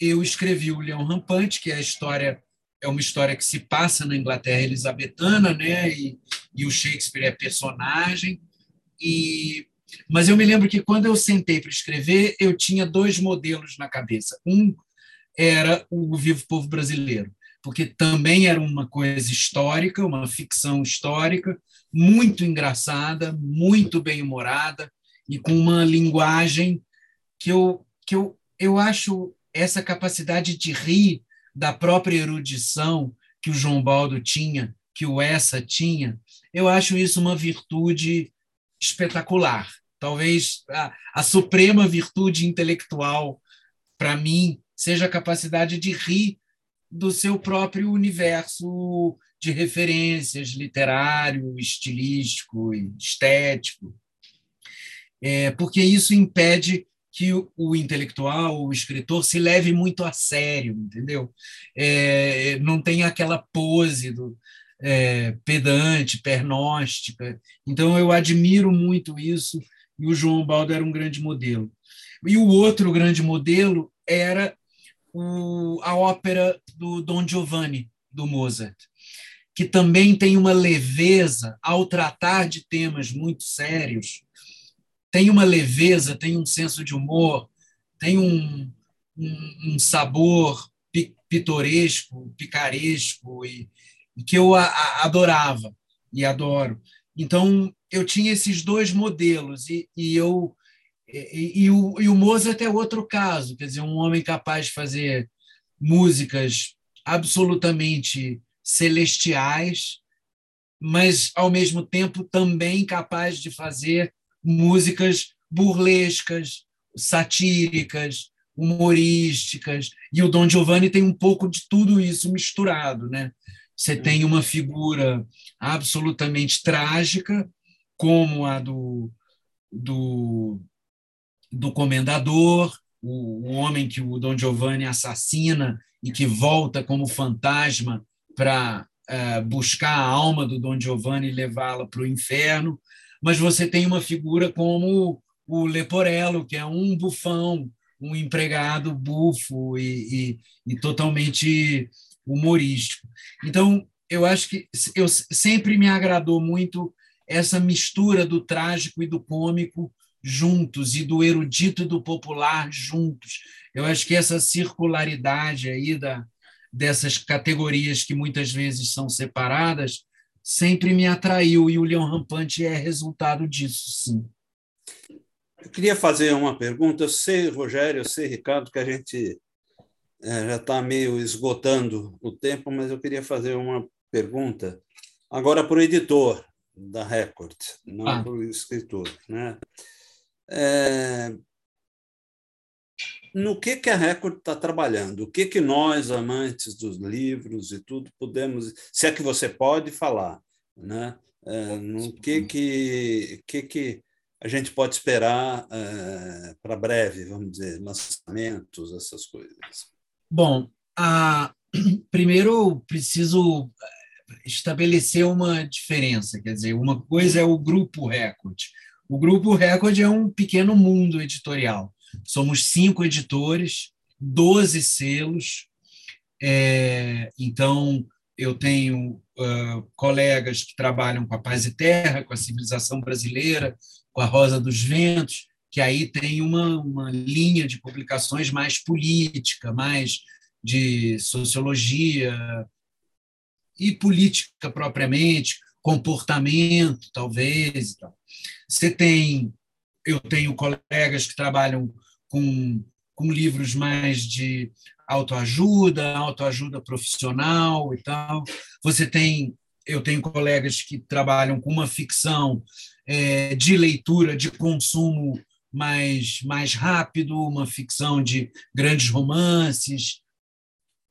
eu escrevi o Leão Rampante, que é a história é uma história que se passa na Inglaterra elizabetana, né? E, e o Shakespeare é personagem. E mas eu me lembro que quando eu sentei para escrever, eu tinha dois modelos na cabeça. Um era o Vivo Povo Brasileiro, porque também era uma coisa histórica, uma ficção histórica, muito engraçada, muito bem humorada e com uma linguagem que eu que eu, eu acho essa capacidade de rir da própria erudição que o João Baldo tinha, que o Essa tinha, eu acho isso uma virtude espetacular. Talvez a, a suprema virtude intelectual, para mim, seja a capacidade de rir do seu próprio universo de referências literário, estilístico, estético, é, porque isso impede que o, o, intelectual, o escritor, se leve muito a sério, entendeu? É, não tem aquela pose do é, pedante, pernóstica. Então, eu admiro muito isso, e o João Baldo era um grande modelo. E o outro grande modelo era o, a ópera do Don Giovanni, do Mozart que também tem uma leveza ao tratar de temas muito sérios, tem uma leveza, tem um senso de humor, tem um, um, um sabor pitoresco, picaresco, e, e que eu a, a, adorava e adoro. Então, eu tinha esses dois modelos, e, e eu. E, e, o, e o Mozart é outro caso, quer dizer, um homem capaz de fazer músicas absolutamente celestiais, mas ao mesmo tempo também capaz de fazer músicas burlescas, satíricas, humorísticas. E o Don Giovanni tem um pouco de tudo isso misturado, né? Você tem uma figura absolutamente trágica, como a do, do, do comendador, o, o homem que o Don Giovanni assassina e que volta como fantasma para uh, é, buscar a alma do Don Giovanni e levá-la para o inferno, mas você tem uma figura como o Leporello, que é um bufão, um empregado bufo e, e, e totalmente humorístico. Então, eu acho que eu sempre me agradou muito essa mistura do trágico e do cômico juntos e do erudito e do popular juntos. Eu acho que essa circularidade aí da, dessas categorias que muitas vezes são separadas sempre me atraiu, e o Leão Rampante é resultado disso, sim. Eu queria fazer uma pergunta. Eu sei, Rogério, eu sei, Ricardo, que a gente é, já está meio esgotando o tempo, mas eu queria fazer uma pergunta agora para o editor da Record, não ah. para o escritor. Né? É, no que, que a Record está trabalhando? O que, que nós, amantes dos livros e tudo, podemos, se é que você pode falar, né? É, no que que, que que a gente pode esperar é, para breve, vamos dizer, lançamentos, essas coisas? Bom, a, primeiro preciso estabelecer uma diferença, quer dizer, uma coisa é o Grupo Record. O Grupo Record é um pequeno mundo editorial Somos cinco editores, 12 selos. É, então, eu tenho uh, colegas que trabalham com a Paz e Terra, com a civilização brasileira, com a Rosa dos Ventos, que aí tem uma, uma linha de publicações mais política, mais de sociologia e política propriamente, comportamento, talvez. Você tem eu tenho colegas que trabalham com, com livros mais de autoajuda, autoajuda profissional e tal. Você tem, eu tenho colegas que trabalham com uma ficção é, de leitura, de consumo mais, mais rápido, uma ficção de grandes romances.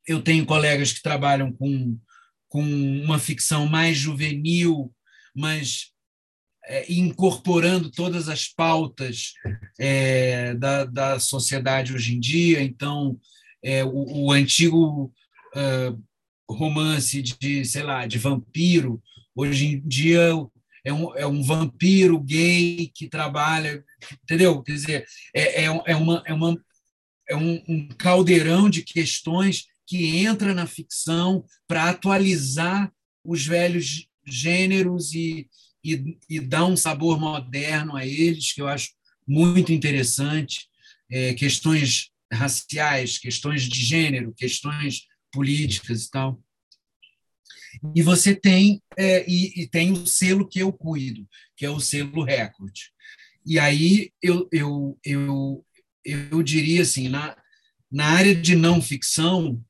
Eu tenho colegas que trabalham com, com uma ficção mais juvenil, mas é, incorporando todas as pautas é, da, da sociedade hoje em dia. Então, é, o, o, antigo uh, romance de, sei lá, de vampiro, hoje em dia é um, é um vampiro gay que trabalha, entendeu? Quer dizer, é, é, é, uma, é, uma, é um, um caldeirão de questões que entra na ficção para atualizar os velhos gêneros e, e, e dá um sabor moderno a eles, que eu acho muito interessante. É, questões raciais, questões de gênero, questões políticas e tal. E você tem é, e, e, tem o selo que eu cuido, que é o selo Record. E aí eu, eu, eu, eu diria assim, na, na área de não ficção,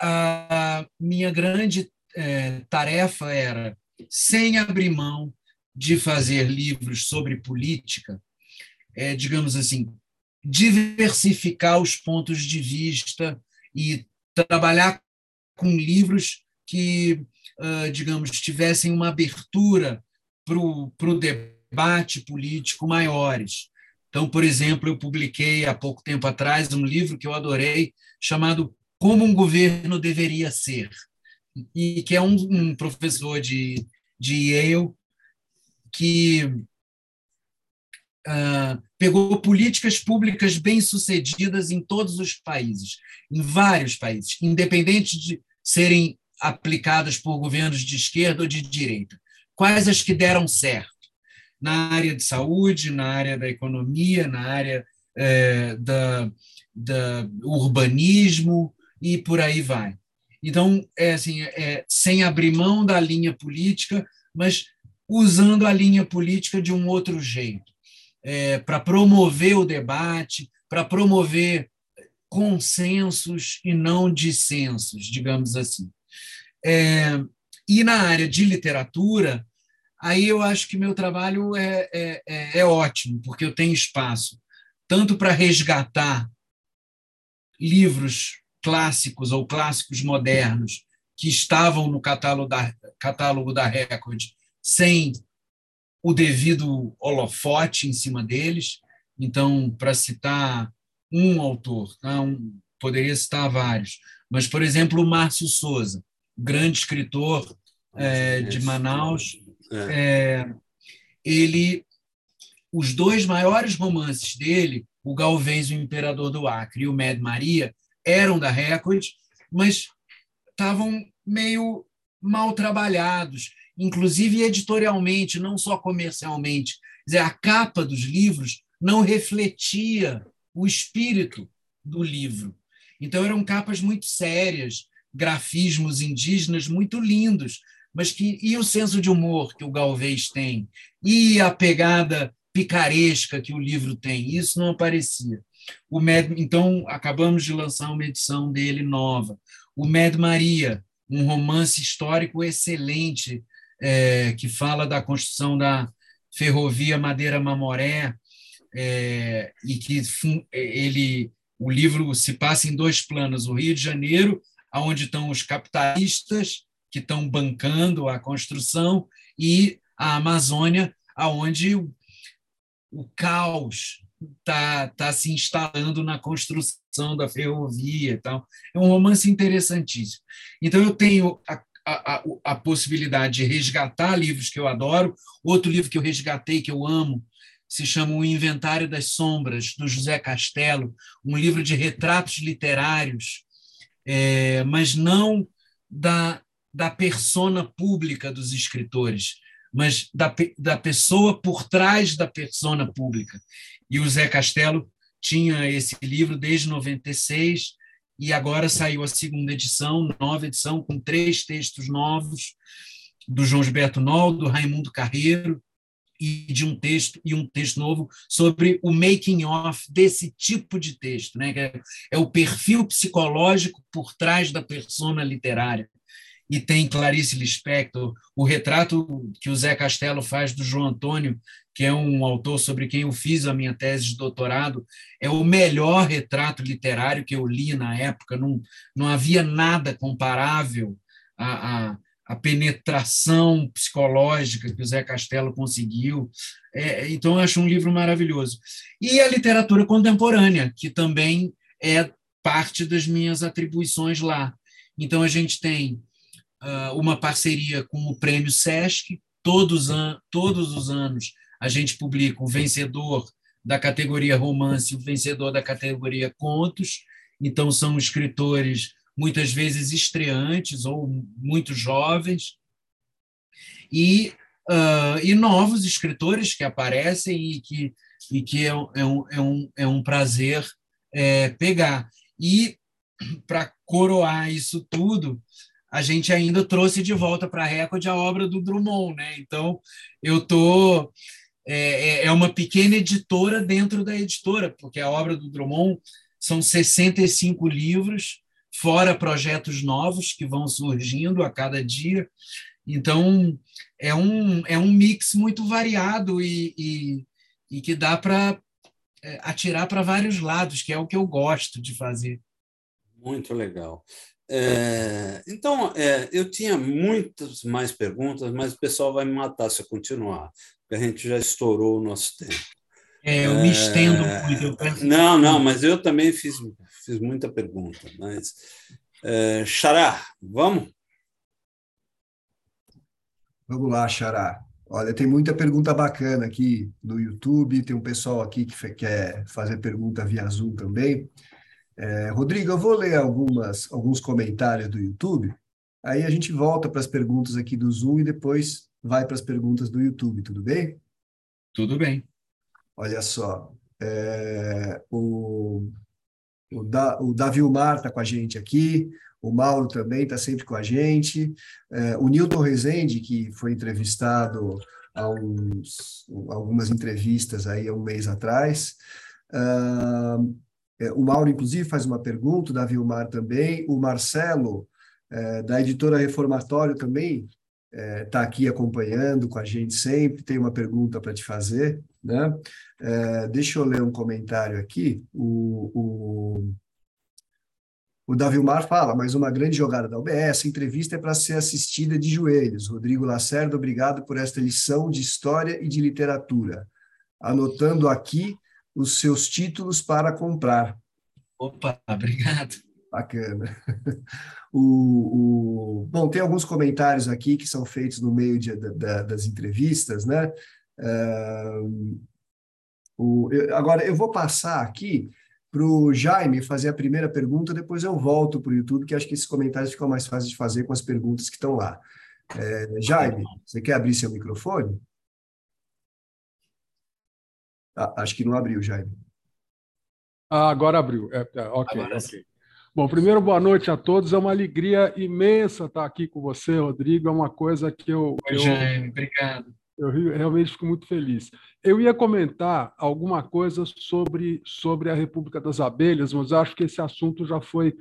a minha grande é, tarefa era sem abrir mão de fazer livros sobre política, é, digamos assim, diversificar os pontos de vista e trabalhar com livros que, uh, digamos, tivessem uma abertura para o debate político maiores. Então, por exemplo, eu publiquei há pouco tempo atrás um livro que eu adorei, chamado Como um Governo Deveria Ser e que é um, um professor de, de Yale que uh, pegou políticas públicas bem-sucedidas em todos os países, em vários países, independente de serem aplicadas por governos de esquerda ou de direita. Quais as que deram certo? Na área de saúde, na área da economia, na área é, da, da urbanismo e por aí vai. Então, é assim, é, sem abrir mão da linha política, mas usando a linha política de um outro jeito, é, para promover o debate, para promover consensos e não dissensos, digamos assim. É, e na área de literatura, aí eu acho que meu trabalho é, é, é, é ótimo, porque eu tenho espaço tanto para resgatar livros clássicos ou clássicos modernos que estavam no catálogo da, catálogo da Record sem o devido holofote em cima deles. Então, para citar um autor, tá? um, poderia citar vários, mas, por exemplo, o Márcio Souza, grande escritor é, de Manaus, é, ele, os dois maiores romances dele, o Galvez, o Imperador do Acre e o Med Maria, eram da Record, mas estavam meio mal trabalhados, inclusive editorialmente, não só comercialmente. Quer dizer, a capa dos livros não refletia o espírito do livro. Então, eram capas muito sérias, grafismos indígenas muito lindos, mas que e o senso de humor que o Galvez tem e a pegada picaresca que o livro tem, isso não aparecia. O Med, então acabamos de lançar uma edição dele nova. O Med Maria, um romance histórico excelente é, que fala da construção da ferrovia Madeira Mamoré é, e que ele o livro se passa em dois planos: o Rio de Janeiro, onde estão os capitalistas que estão bancando a construção, e a Amazônia, aonde o, o caos está tá se instalando na construção da ferrovia. Então, é um romance interessantíssimo. Então, eu tenho a, a, a, possibilidade de resgatar livros que eu adoro. Outro livro que eu resgatei, que eu amo, se chama O Inventário das Sombras, do José Castelo, um livro de retratos literários, é, mas não da, da persona pública dos escritores, mas da, da pessoa por trás da persona pública. E o Zé Castelo tinha esse livro desde 96 e agora saiu a segunda edição, nova edição, com três textos novos, do João Gilberto Nol, do Raimundo Carreiro, e de um texto e um texto novo sobre o making of desse tipo de texto, né? É, é, o perfil psicológico por trás da persona literária. E tem Clarice Lispector, o retrato que o Zé Castelo faz do João Antônio, que é um autor sobre quem eu fiz a minha tese de doutorado, é o melhor retrato literário que eu li na época. Não, não havia nada comparável a, a penetração psicológica que o Zé Castelo conseguiu. É, então, eu acho um livro maravilhoso. E a literatura contemporânea, que também é parte das minhas atribuições lá. Então, a gente tem uh, uma parceria com o Prêmio SESC, todos, todos os anos a gente publica o vencedor da categoria romance e o vencedor da categoria contos. Então, são escritores muitas vezes estreantes ou muito jovens, e, uh, e novos escritores que aparecem e que, e que é, é, um, é, um, é um prazer é, pegar. E, para coroar isso tudo, a gente ainda trouxe de volta para a Record a obra do Drummond. Né? Então, eu estou. É, é, é uma pequena editora dentro da editora, porque a obra do Drummond são 65 livros, fora projetos novos que vão surgindo a cada dia. Então, é um, é um mix muito variado e, e, e que dá para é, atirar para vários lados, que é o que eu gosto de fazer. Muito legal. É, então, é, eu tinha muitas mais perguntas, mas o pessoal vai me matar se eu continuar, porque a gente já estourou o nosso tempo. É, eu me estendo muito. Eu peço... Não, não, mas eu também fiz, fiz muita pergunta. Mas, é, Xará, vamos? Vamos lá, Xará. Olha, tem muita pergunta bacana aqui no YouTube, tem um pessoal aqui que quer fazer pergunta via Zoom também. É, Rodrigo, eu vou ler algumas, alguns comentários do YouTube, aí a gente volta para as perguntas aqui do Zoom e depois vai para as perguntas do YouTube, tudo bem? Tudo bem. Olha só, é, o, o, da, o Davilmar está com a gente aqui, o Mauro também está sempre com a gente, é, o Newton Rezende, que foi entrevistado há uns, algumas entrevistas aí há um mês atrás, uh, o Mauro, inclusive, faz uma pergunta, o Davilmar também, o Marcelo, é, da editora Reformatório também, está é, tá aqui acompanhando com a gente sempre, tem uma pergunta para te fazer. Né? É, deixa eu ler um comentário aqui. O, o, o Davilmar fala, mas uma grande jogada da UBS, entrevista é para ser assistida de joelhos. Rodrigo Lacerda, obrigado por esta lição de história e de literatura. Anotando aqui os seus títulos para comprar. Opa, obrigado. Bacana. O, o, bom, tem alguns comentários aqui que são feitos no meio de, da, das entrevistas, né? Uh, o, eu, agora, eu vou passar aqui para o Jaime fazer a primeira pergunta, depois eu volto para o YouTube, que acho que esses comentários ficam mais fáceis de fazer com as perguntas que estão lá. É, Jaime, você quer abrir seu microfone? Ah, acho que não abriu, Jaime. Ah, agora abriu. É, é, ok, agora ok. Bom, primeiro, boa noite a todos. É uma alegria imensa estar aqui com você, Rodrigo. É uma coisa que eu. Oi, eu, Jaime, obrigado. Eu realmente fico muito feliz. Eu ia comentar alguma coisa sobre, sobre a República das Abelhas, mas acho que esse assunto já foi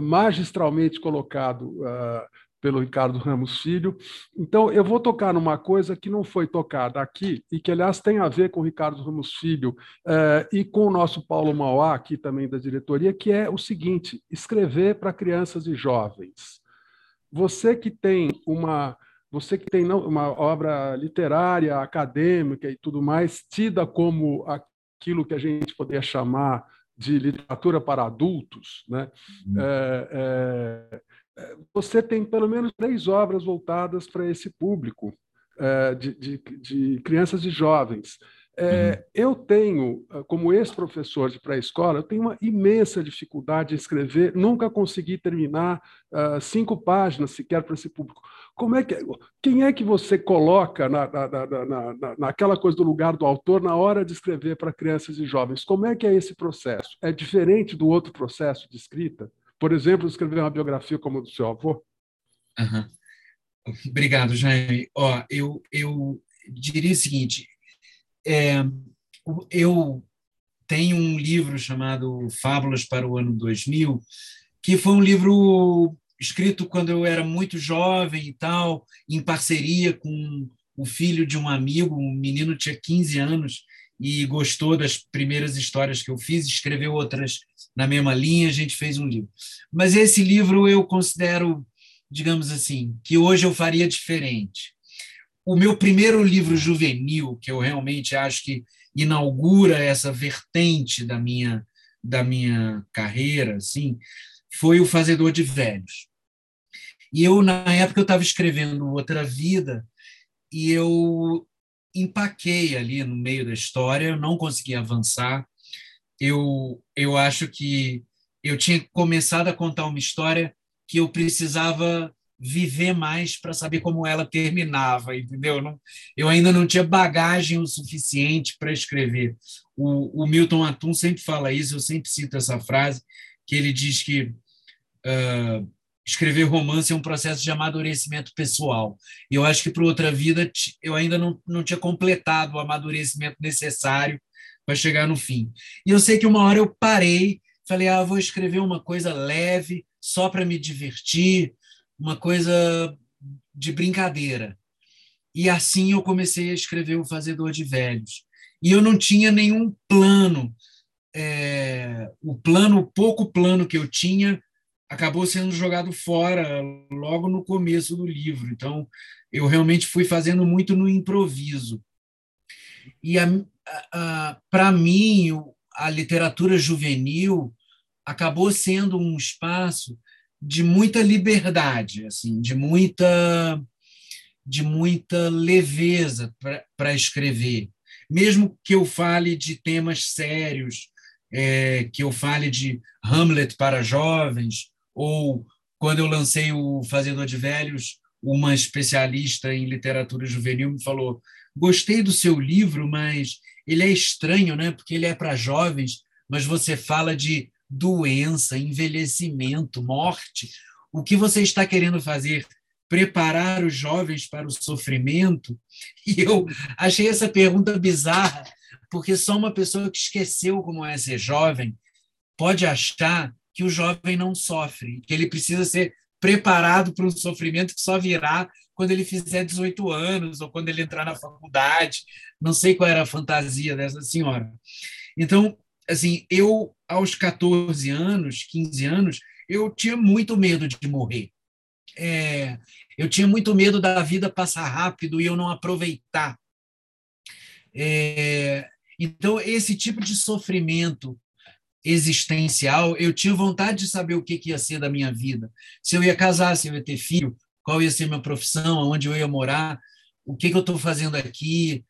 magistralmente colocado uh, pelo Ricardo Ramos Filho. Então, eu vou tocar numa coisa que não foi tocada aqui e que, aliás, tem a ver com o Ricardo Ramos Filho uh, e com o nosso Paulo Mauá, aqui também da diretoria, que é o seguinte: escrever para crianças e jovens. Você que tem uma você que tem uma obra literária, acadêmica e tudo mais, tida como aquilo que a gente poderia chamar de literatura para adultos, né? É, você tem pelo menos três obras voltadas para esse público é, de, de, de, crianças e jovens. É, uhum. Eu tenho, como ex-professor de pré-escola, eu tenho uma imensa dificuldade em escrever, nunca consegui terminar uh, cinco páginas sequer para esse público. Como é que, quem é que você coloca na, na, na, na, naquela coisa do lugar do autor na hora de escrever para crianças e jovens? Como é que é esse processo? É diferente do outro processo de escrita? Por exemplo, escrever uma biografia como a do seu avô? Uhum. Obrigado, Jaime. Ó, eu, eu diria o seguinte: é, eu tenho um livro chamado Fábulas para o Ano 2000, que foi um livro escrito quando eu era muito jovem e tal, em parceria com o filho de um amigo, um menino tinha 15 anos e gostou das primeiras histórias que eu fiz, escreveu outras na mesma linha, a gente fez um livro. Mas esse livro eu considero, digamos assim, que hoje eu faria diferente. O meu primeiro livro juvenil, que eu realmente acho que inaugura essa vertente da minha da minha carreira, assim, foi o Fazedor de Velhos. E eu, na época, eu estava escrevendo Outra Vida e eu empaquei ali no meio da história, eu não consegui avançar. Eu, eu acho que eu tinha começado a contar uma história que eu precisava viver mais para saber como ela terminava, entendeu? Não, eu ainda não tinha bagagem o suficiente para escrever. O, o, Milton Atum sempre fala isso, eu sempre cito essa frase, que ele diz que uh, escrever romance é um processo de amadurecimento pessoal. E eu acho que para outra vida eu ainda não, não tinha completado o amadurecimento necessário para chegar no fim. E eu sei que uma hora eu parei, falei, ah, vou escrever uma coisa leve, só para me divertir, uma coisa de brincadeira. E assim eu comecei a escrever O Fazedor de Velhos. E eu não tinha nenhum plano. É, o plano, o pouco plano que eu tinha, acabou sendo jogado fora logo no começo do livro. Então, eu realmente fui fazendo muito no improviso. E para mim, a literatura juvenil acabou sendo um espaço de muita liberdade, assim, de muita de muita leveza para escrever, mesmo que eu fale de temas sérios, é, que eu fale de Hamlet para jovens, ou quando eu lancei o Fazedor de Velhos, uma especialista em literatura juvenil me falou: gostei do seu livro, mas ele é estranho, né? Porque ele é para jovens, mas você fala de doença, envelhecimento, morte. O que você está querendo fazer? Preparar os jovens para o sofrimento? E eu achei essa pergunta bizarra, porque só uma pessoa que esqueceu como é ser jovem pode achar que o jovem não sofre, que ele precisa ser preparado para um sofrimento que só virá quando ele fizer 18 anos ou quando ele entrar na faculdade. Não sei qual era a fantasia dessa senhora. Então, assim, eu aos 14 anos, 15 anos, eu tinha muito medo de morrer. É, eu tinha muito medo da vida passar rápido e eu não aproveitar. É, então, esse tipo de sofrimento existencial, eu tinha vontade de saber o que, que ia ser da minha vida. Se eu ia casar, se eu ia ter filho, qual ia ser minha profissão, onde eu ia morar, o que, que eu estou fazendo aqui,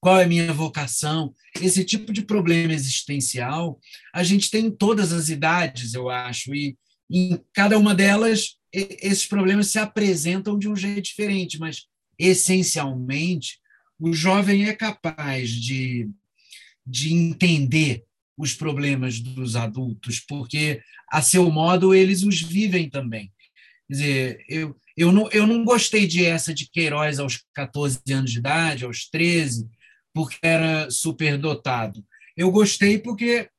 qual é a minha vocação. Esse tipo de problema existencial a gente tem em todas as idades, eu acho, e em cada uma delas esses problemas se apresentam de um jeito diferente, mas essencialmente o jovem é capaz de, de entender os problemas dos adultos, porque, a seu modo, eles os vivem também. Quer dizer, eu, eu, não, eu não gostei de essa de Queiroz aos 14 anos de idade, aos 13, porque era superdotado. Eu gostei porque,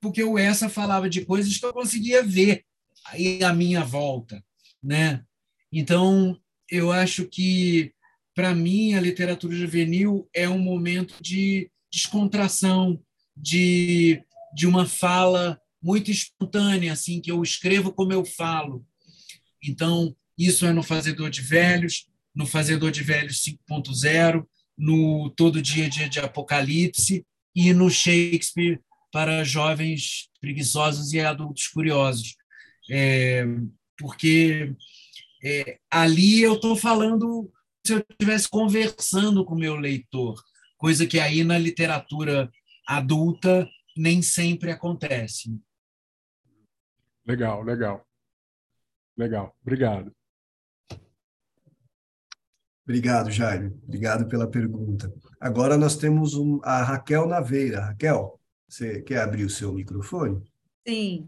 porque o Essa falava de coisas que eu conseguia ver aí à minha volta. Né? Então, eu acho que, para mim, a literatura juvenil é um momento de descontração, de, de uma fala muito espontânea, assim, que eu escrevo como eu falo. Então, isso é no Fazedor de Velhos, no Fazedor de Velhos 5.0, no Todo Dia Dia de Apocalipse e no Shakespeare para jovens preguiçosos e adultos curiosos. É, porque é, ali eu estou falando se eu estivesse conversando com o meu leitor, coisa que aí na literatura adulta nem sempre acontece. Legal, legal. Legal, obrigado. Obrigado, Jaime. Obrigado pela pergunta. Agora nós temos um, a Raquel Naveira. Raquel, você quer abrir o seu microfone? Sim.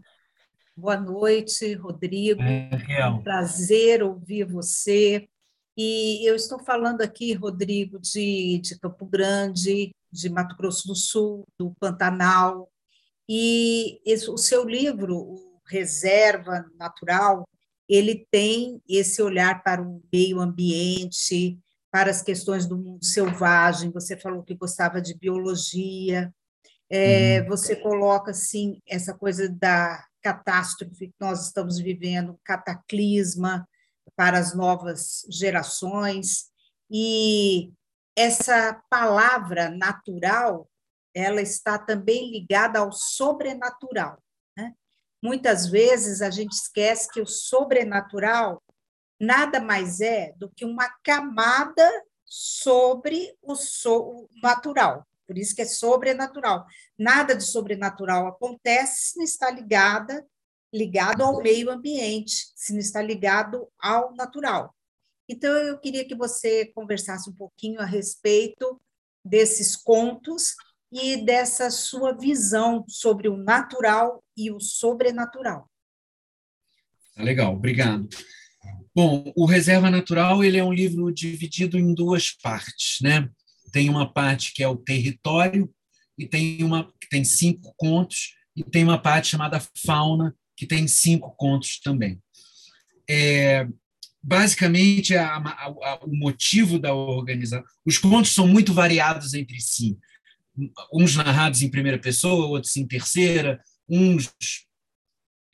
Boa noite, Rodrigo. É um prazer ouvir você. E eu estou falando aqui, Rodrigo, de, de Campo Grande, de Mato Grosso do Sul, do Pantanal. E esse, o seu livro, o Reserva Natural, ele tem esse olhar para o meio ambiente, para as questões do mundo selvagem. Você falou que gostava de biologia. É, uhum. Você coloca assim essa coisa da catástrofe que nós estamos vivendo, cataclisma para as novas gerações e essa palavra natural ela está também ligada ao sobrenatural. Muitas vezes a gente esquece que o sobrenatural nada mais é do que uma camada sobre o, so, o natural. Por isso que é sobrenatural. Nada de sobrenatural acontece se não está ligada, ligado ao meio ambiente, se não está ligado ao natural. Então, eu queria que você conversasse um pouquinho a respeito desses contos e dessa sua visão sobre o natural e o sobrenatural. Tá legal, obrigado. Bom, o Reserva Natural ele é um livro dividido em duas partes, né? Tem uma parte que é o território e tem uma que tem cinco contos e tem uma parte chamada fauna que tem cinco contos também. É, basicamente a, a, a, o motivo da organização. Os contos são muito variados entre si, uns narrados em primeira pessoa, outros em terceira, uns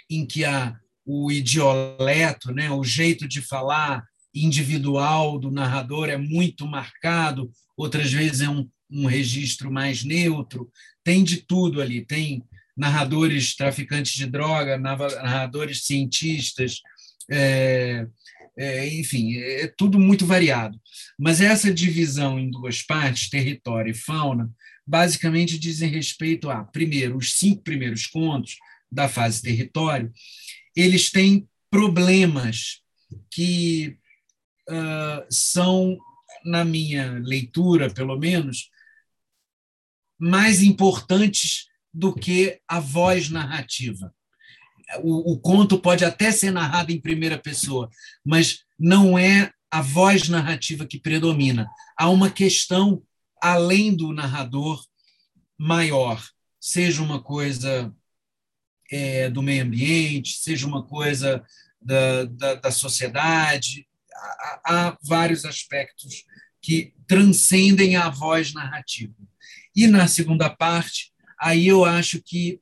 em que há o idioleto, né, o jeito de falar individual do narrador é muito marcado, outras vezes é um, um registro mais neutro, tem de tudo ali, tem narradores traficantes de droga, narradores cientistas, é, é, enfim, é tudo muito variado. Mas essa divisão em duas partes, território e fauna, basicamente dizem respeito a, primeiro, os cinco primeiros contos da fase território, eles têm problemas que uh, são, na minha leitura, pelo menos, mais importantes do que a voz narrativa. O, o, conto pode até ser narrado em primeira pessoa, mas não é a voz narrativa que predomina. Há uma questão além do narrador maior, seja uma coisa é, do meio ambiente, seja uma coisa da, da, da sociedade. Há, há, vários aspectos que transcendem a voz narrativa. E na segunda parte, aí eu acho que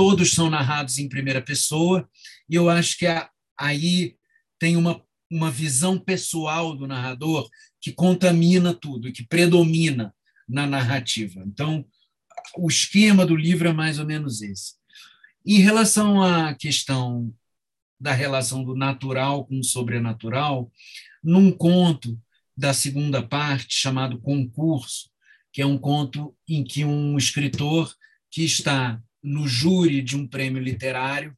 todos são narrados em primeira pessoa, e eu acho que a, aí tem uma, uma visão pessoal do narrador que contamina tudo, que predomina na narrativa. Então, o esquema do livro é mais ou menos esse. Em relação à questão da relação do natural com o sobrenatural, num conto da segunda parte, chamado Concurso, que é um conto em que um escritor que está no júri de um prêmio literário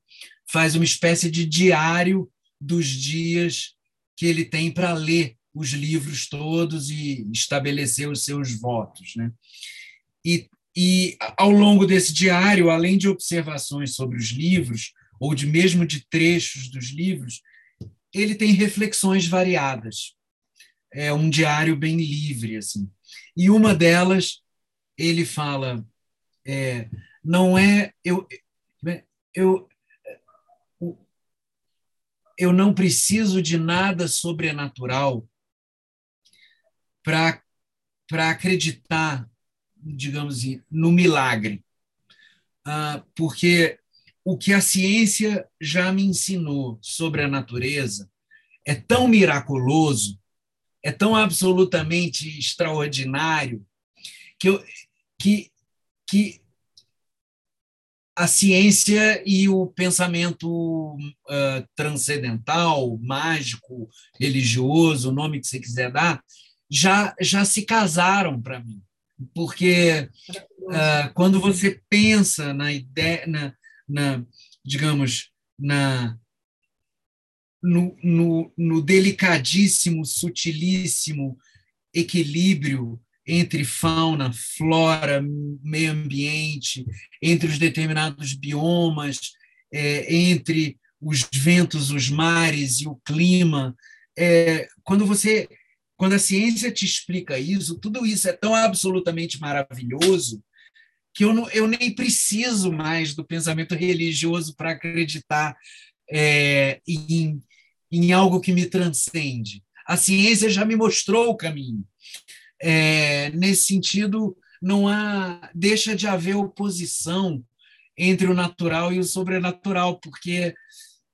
faz uma espécie de diário dos dias que ele tem para ler os livros todos e estabelecer os seus votos. Né? E e ao longo desse diário, além de observações sobre os livros, ou de mesmo de trechos dos livros, ele tem reflexões variadas. É um diário bem livre, assim. E uma delas, ele fala, é, não é eu eu eu não preciso de nada sobrenatural para acreditar, digamos assim, no milagre, ah, porque o que a ciência já me ensinou sobre a natureza é tão miraculoso, é tão absolutamente extraordinário que eu, que que a ciência e o pensamento uh, transcendental, mágico, religioso, o nome que você quiser dar, já, já se casaram para mim. Porque uh, quando você pensa na ideia, na, na digamos, na, no, no, no delicadíssimo, sutilíssimo equilíbrio entre fauna, flora, meio ambiente, entre os determinados biomas, é, entre os ventos, os mares e o clima. É, quando você, quando a ciência te explica isso, tudo isso é tão absolutamente maravilhoso que eu, não, eu nem preciso mais do pensamento religioso para acreditar é, em, em algo que me transcende. A ciência já me mostrou o caminho. É, nesse sentido, não há deixa de haver oposição entre o natural e o sobrenatural, porque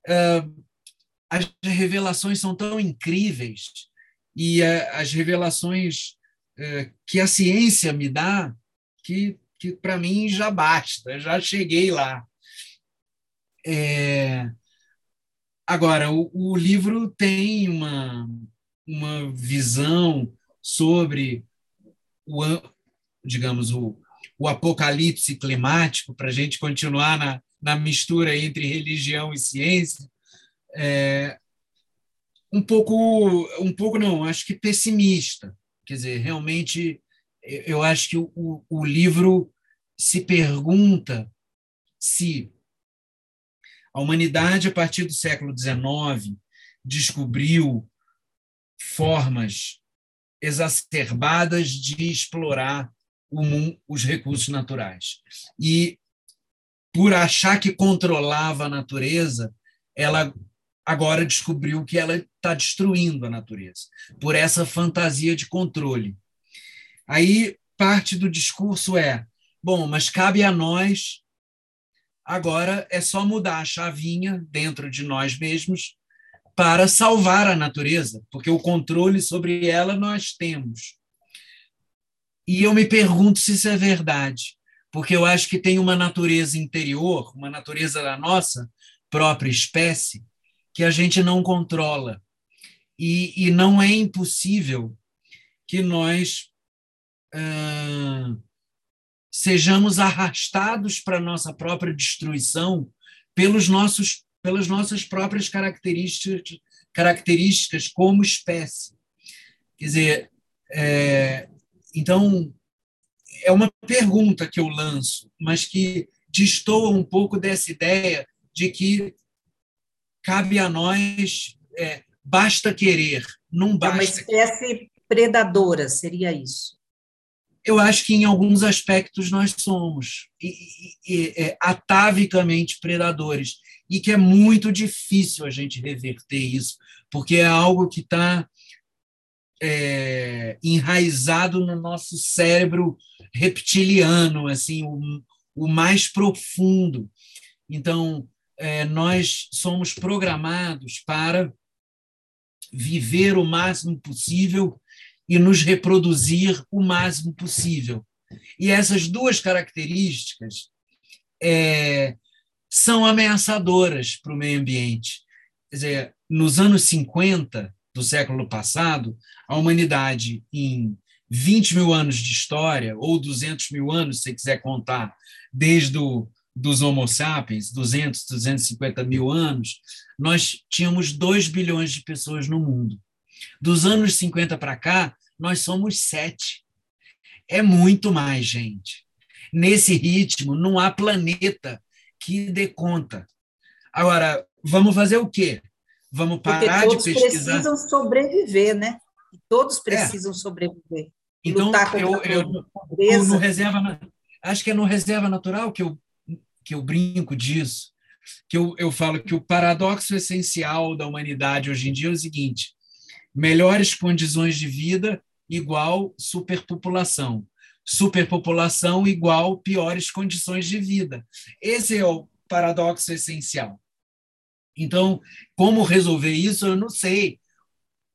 uh, as revelações são tão incríveis e uh, as revelações uh, que a ciência me dá que, que para mim já basta, já cheguei lá. É... Agora, o, o livro tem uma, uma visão sobre o, digamos, o, o apocalipse climático, para a gente continuar na, na mistura entre religião e ciência, é, um pouco, um pouco não, acho que pessimista. Quer dizer, realmente, eu acho que o, o livro se pergunta se a humanidade, a partir do século XIX, descobriu formas exacerbadas de explorar mundo, os recursos naturais. E, por achar que controlava a natureza, ela agora descobriu que ela está destruindo a natureza, por essa fantasia de controle. Aí, parte do discurso é: bom, mas cabe a nós, agora é só mudar a chavinha dentro de nós mesmos para salvar a natureza, porque o controle sobre ela nós temos. E eu me pergunto se isso é verdade, porque eu acho que tem uma natureza interior, uma natureza da nossa própria espécie, que a gente não controla. E, e não é impossível que nós ah, sejamos arrastados para a nossa própria destruição pelos nossos pelas nossas próprias características, características como espécie. Quer dizer, é, então, é uma pergunta que eu lanço, mas que destoa um pouco dessa ideia de que cabe a nós, é, basta querer, não basta. É uma espécie predadora, seria isso. Eu acho que em alguns aspectos nós somos e, e, e, é, atavicamente predadores e que é muito difícil a gente reverter isso, porque é algo que está é, enraizado no nosso cérebro reptiliano, assim, o, o mais profundo. Então, é, nós somos programados para viver o máximo possível e nos reproduzir o máximo possível. E essas duas características é, são ameaçadoras para o meio ambiente. Quer dizer, nos anos 50 do século passado, a humanidade, em 20 mil anos de história, ou 200 mil anos, se quiser contar, desde o, dos Homo sapiens, 200, 250 mil anos, nós tínhamos 2 bilhões de pessoas no mundo. Dos anos 50 para cá, nós somos 7. É muito mais gente. nesse ritmo, não há planeta que dê conta. Agora, vamos fazer o quê? Vamos parar de pesquisar. Todos precisam sobreviver, né? Todos é. precisam é. sobreviver. Então, eu, eu, no reserva, acho que é no reserva natural que eu, que eu brinco disso, que eu, eu falo que o paradoxo essencial da humanidade hoje em dia é o seguinte: melhores condições de vida igual superpopulação. Superpopulação igual piores condições de vida. Esse é o paradoxo essencial. Então, como resolver isso, eu não sei.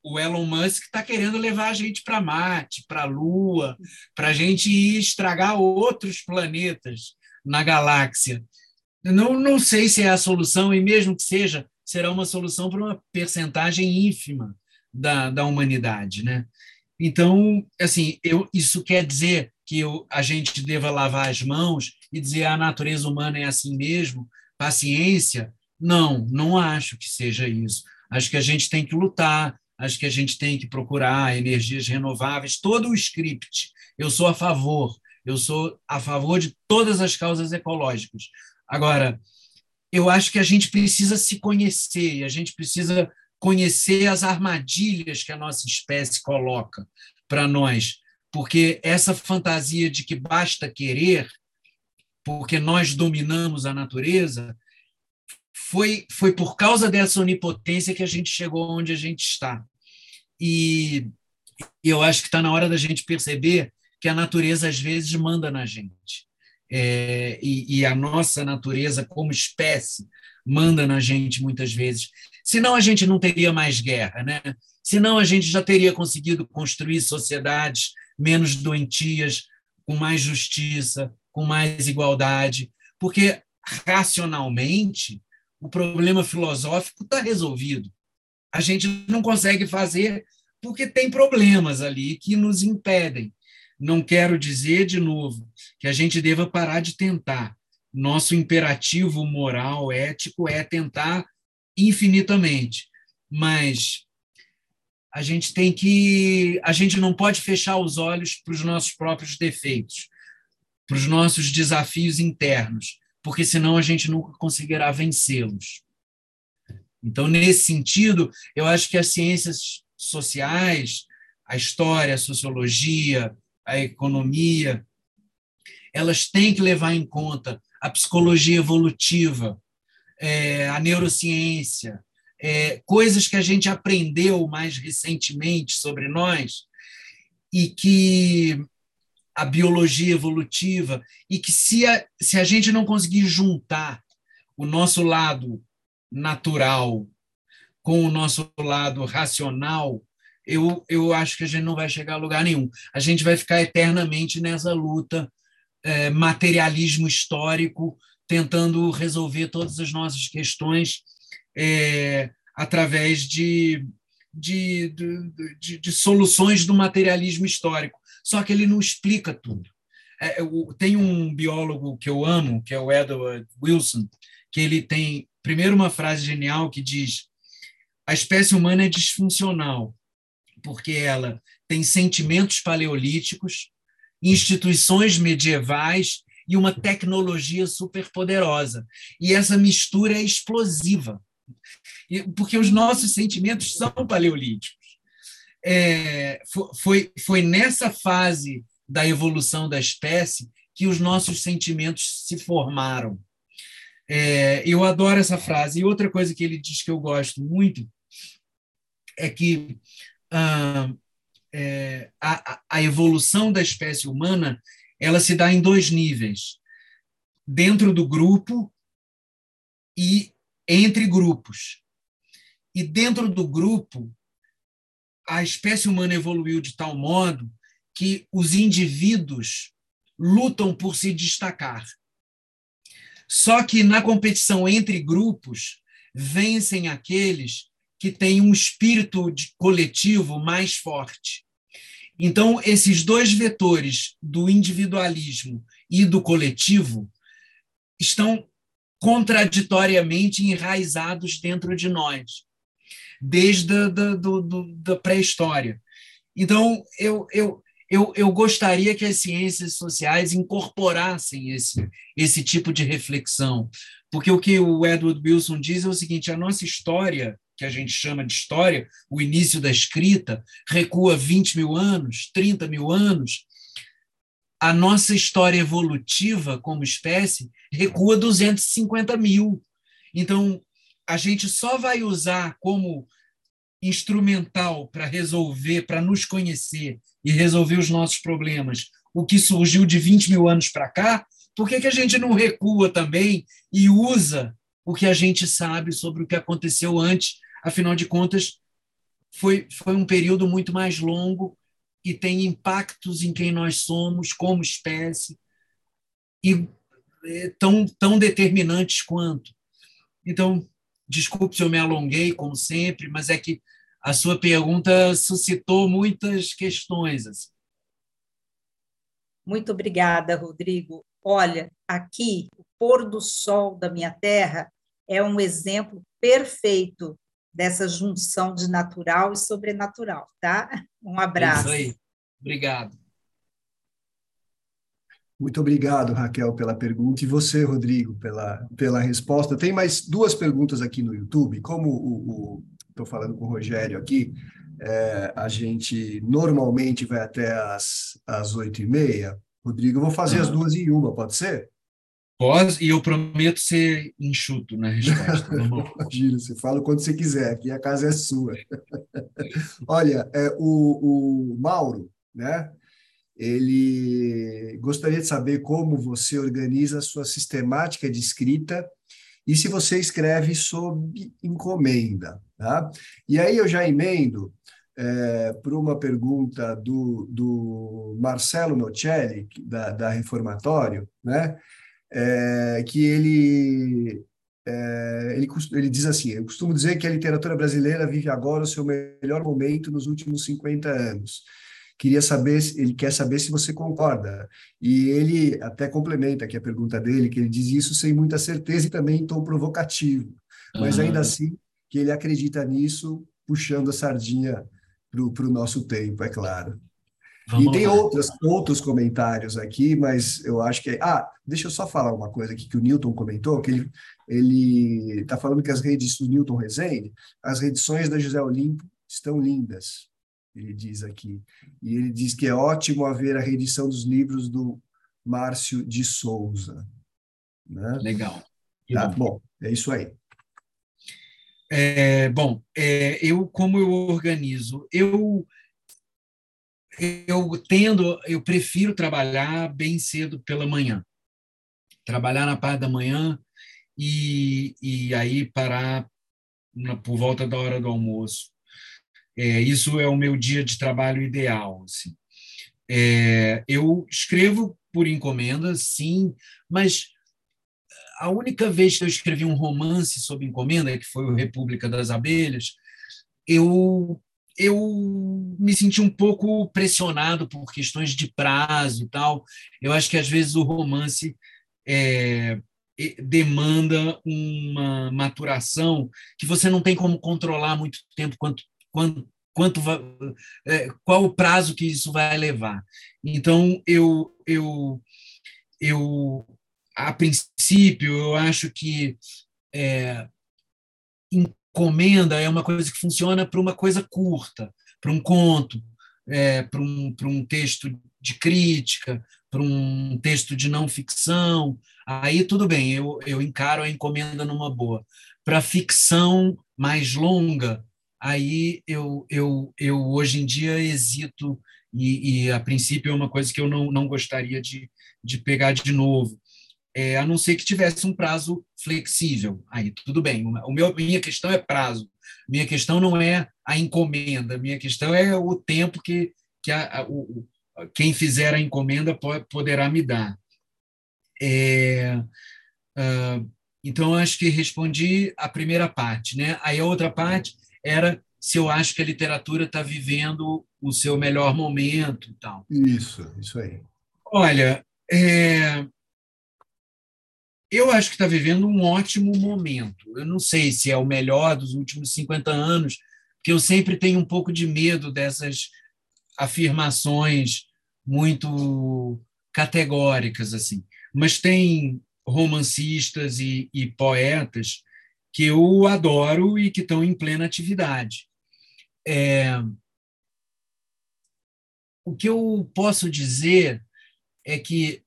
O Elon Musk está querendo levar a gente para Marte, para a Lua, para a gente ir estragar outros planetas na galáxia. Não, não sei se é a solução, e mesmo que seja, será uma solução para uma percentagem ínfima da, da humanidade. Né? Então, assim, eu, isso quer dizer que eu, a gente deva lavar as mãos e dizer a natureza humana é assim mesmo, paciência. Não, não acho que seja isso. Acho que a gente tem que lutar, acho que a gente tem que procurar energias renováveis, todo o script. Eu sou a favor, eu sou a favor de todas as causas ecológicas. Agora, eu acho que a gente precisa se conhecer, a gente precisa conhecer as armadilhas que a nossa espécie coloca para nós, porque essa fantasia de que basta querer, porque nós dominamos a natureza, foi, foi por causa dessa onipotência que a gente chegou onde a gente está. E eu acho que está na hora da gente perceber que a natureza às vezes manda na gente. É, e, e, a nossa natureza como espécie manda na gente muitas vezes. Senão a gente não teria mais guerra, né? Senão a gente já teria conseguido construir sociedades menos doentias, com mais justiça, com mais igualdade, porque racionalmente o problema filosófico está resolvido. A gente não consegue fazer porque tem problemas ali que nos impedem. Não quero dizer, de novo, que a gente deva parar de tentar, nosso imperativo moral, ético, é tentar infinitamente. Mas a gente tem que. A gente não pode fechar os olhos para os nossos próprios defeitos, para os nossos desafios internos, porque senão a gente nunca conseguirá vencê-los. Então, nesse sentido, eu acho que as ciências sociais, a história, a sociologia, a economia, elas têm que levar em conta a psicologia evolutiva, é, a neurociência, é, coisas que a gente aprendeu mais recentemente sobre nós e que a biologia evolutiva e que se a, se a gente não conseguir juntar o nosso lado natural com o nosso lado racional, eu, eu acho que a gente não vai chegar a lugar nenhum. A gente vai ficar eternamente nessa luta é, materialismo histórico, tentando resolver todas as nossas questões é, através de, de, de, de, soluções do materialismo histórico. Só que ele não explica tudo. É, tem um biólogo que eu amo, que é o Edward Wilson, que ele tem, primeiro, uma frase genial que diz: a espécie humana é disfuncional, porque ela tem sentimentos paleolíticos, instituições medievais e uma tecnologia superpoderosa. E essa mistura é explosiva, porque os nossos sentimentos são paleolíticos. É, foi, foi nessa fase da evolução da espécie que os nossos sentimentos se formaram. É, eu adoro essa frase. E outra coisa que ele diz que eu gosto muito é que ah, é, a, a evolução da espécie humana ela se dá em dois níveis: dentro do grupo e entre grupos. E dentro do grupo, a espécie humana evoluiu de tal modo que os indivíduos lutam por se destacar. Só que na competição entre grupos, vencem aqueles que têm um espírito coletivo mais forte. Então, esses dois vetores do individualismo e do coletivo estão contraditoriamente enraizados dentro de nós, desde a da pré-história. Então, eu, eu, eu, eu gostaria que as ciências sociais incorporassem esse, esse tipo de reflexão, porque o que o Edward Wilson diz é o seguinte: a nossa história, que a gente chama de história, o início da escrita, recua 20 mil anos, 30 mil anos. A nossa história evolutiva como espécie recua 250 mil. Então, a gente só vai usar como instrumental para resolver, para nos conhecer e resolver os nossos problemas, o que surgiu de 20 mil anos para cá, por que, que a gente não recua também e usa o que a gente sabe sobre o que aconteceu antes? Afinal de contas, foi, foi um período muito mais longo e tem impactos em quem nós somos como espécie e é, tão, tão determinantes quanto. Então, desculpe se eu me alonguei, como sempre, mas é que a sua pergunta suscitou muitas questões. Assim. Muito obrigada, Rodrigo. Olha, aqui, o pôr do sol da minha terra é um exemplo perfeito dessa junção de natural e sobrenatural, tá? Um abraço. É isso aí. Obrigado. Muito obrigado, Raquel, pela pergunta, e você, Rodrigo, pela, pela resposta. Tem mais duas perguntas aqui no YouTube. Como o, estou falando com o Rogério aqui, é, a gente normalmente vai até as, as 8 e meia. Rodrigo, eu vou fazer as duas em uma, pode ser? Pode, e eu prometo ser enxuto na resposta. Imagina, você fala quando você quiser, aqui a casa é sua. Olha, é, o, o Mauro, né? Ele gostaria de saber como você organiza a sua sistemática de escrita e se você escreve sob encomenda. Tá? E aí eu já emendo é, para uma pergunta do, do Marcelo Nocelli, da, da Reformatório, né? É, que ele, é, ele, ele diz assim: Eu costumo dizer que a literatura brasileira vive agora o seu melhor momento nos últimos 50 anos queria saber, ele quer saber se você concorda. E ele até complementa aqui a pergunta dele, que ele diz isso sem muita certeza e também em tom provocativo, mas ainda assim que ele acredita nisso, puxando a sardinha para o nosso tempo, é claro. Vamos e tem outros, outros comentários aqui, mas eu acho que. Ah, deixa eu só falar uma coisa aqui que o Newton comentou, que ele está falando que as redes do Newton Rezende, as reedições da José Olimpo estão lindas ele diz aqui. E ele diz que é ótimo haver a reedição dos livros do Márcio de Souza. Né? Legal. Tá, bom. é isso aí. É, bom, é, eu como eu organizo, eu eu tendo, eu prefiro trabalhar bem cedo pela manhã, trabalhar na parte da manhã e, e aí parar na, por volta da hora do almoço. É, isso é o meu dia de trabalho ideal. Assim. É, eu escrevo por encomenda, sim, mas a única vez que eu escrevi um romance sob encomenda, que foi o República das Abelhas, eu eu me senti um pouco pressionado por questões de prazo e tal. Eu acho que às vezes o romance é, demanda uma maturação que você não tem como controlar muito tempo quanto quanto, quanto é, qual o prazo que isso vai levar. Então, eu, eu, eu a princípio, eu acho que é, encomenda é uma coisa que funciona para uma coisa curta, para um conto, é, para um, um texto de crítica, para um texto de não ficção. Aí tudo bem, eu, eu encaro a encomenda numa boa. Para ficção mais longa, aí eu, eu, eu hoje em dia hesito e, e, a princípio é uma coisa que eu não, não gostaria de, de pegar de novo, é, a não ser que tivesse um prazo flexível. Aí tudo bem. O meu, minha questão é prazo. Minha questão não é a encomenda. Minha questão é o tempo que, que a, a, o, quem fizer a encomenda pode, poderá me dar. É, uh, então, acho que respondi a primeira parte. Né? Aí a outra parte era se eu acho que a literatura está vivendo o seu melhor momento e tal. Isso, isso aí. Olha, é... eu acho que está vivendo um ótimo momento. Eu não sei se é o melhor dos últimos 50 anos, porque eu sempre tenho um pouco de medo dessas afirmações muito categóricas assim, mas tem romancistas e, e poetas que eu adoro e que estão em plena atividade. É, o que eu posso dizer é que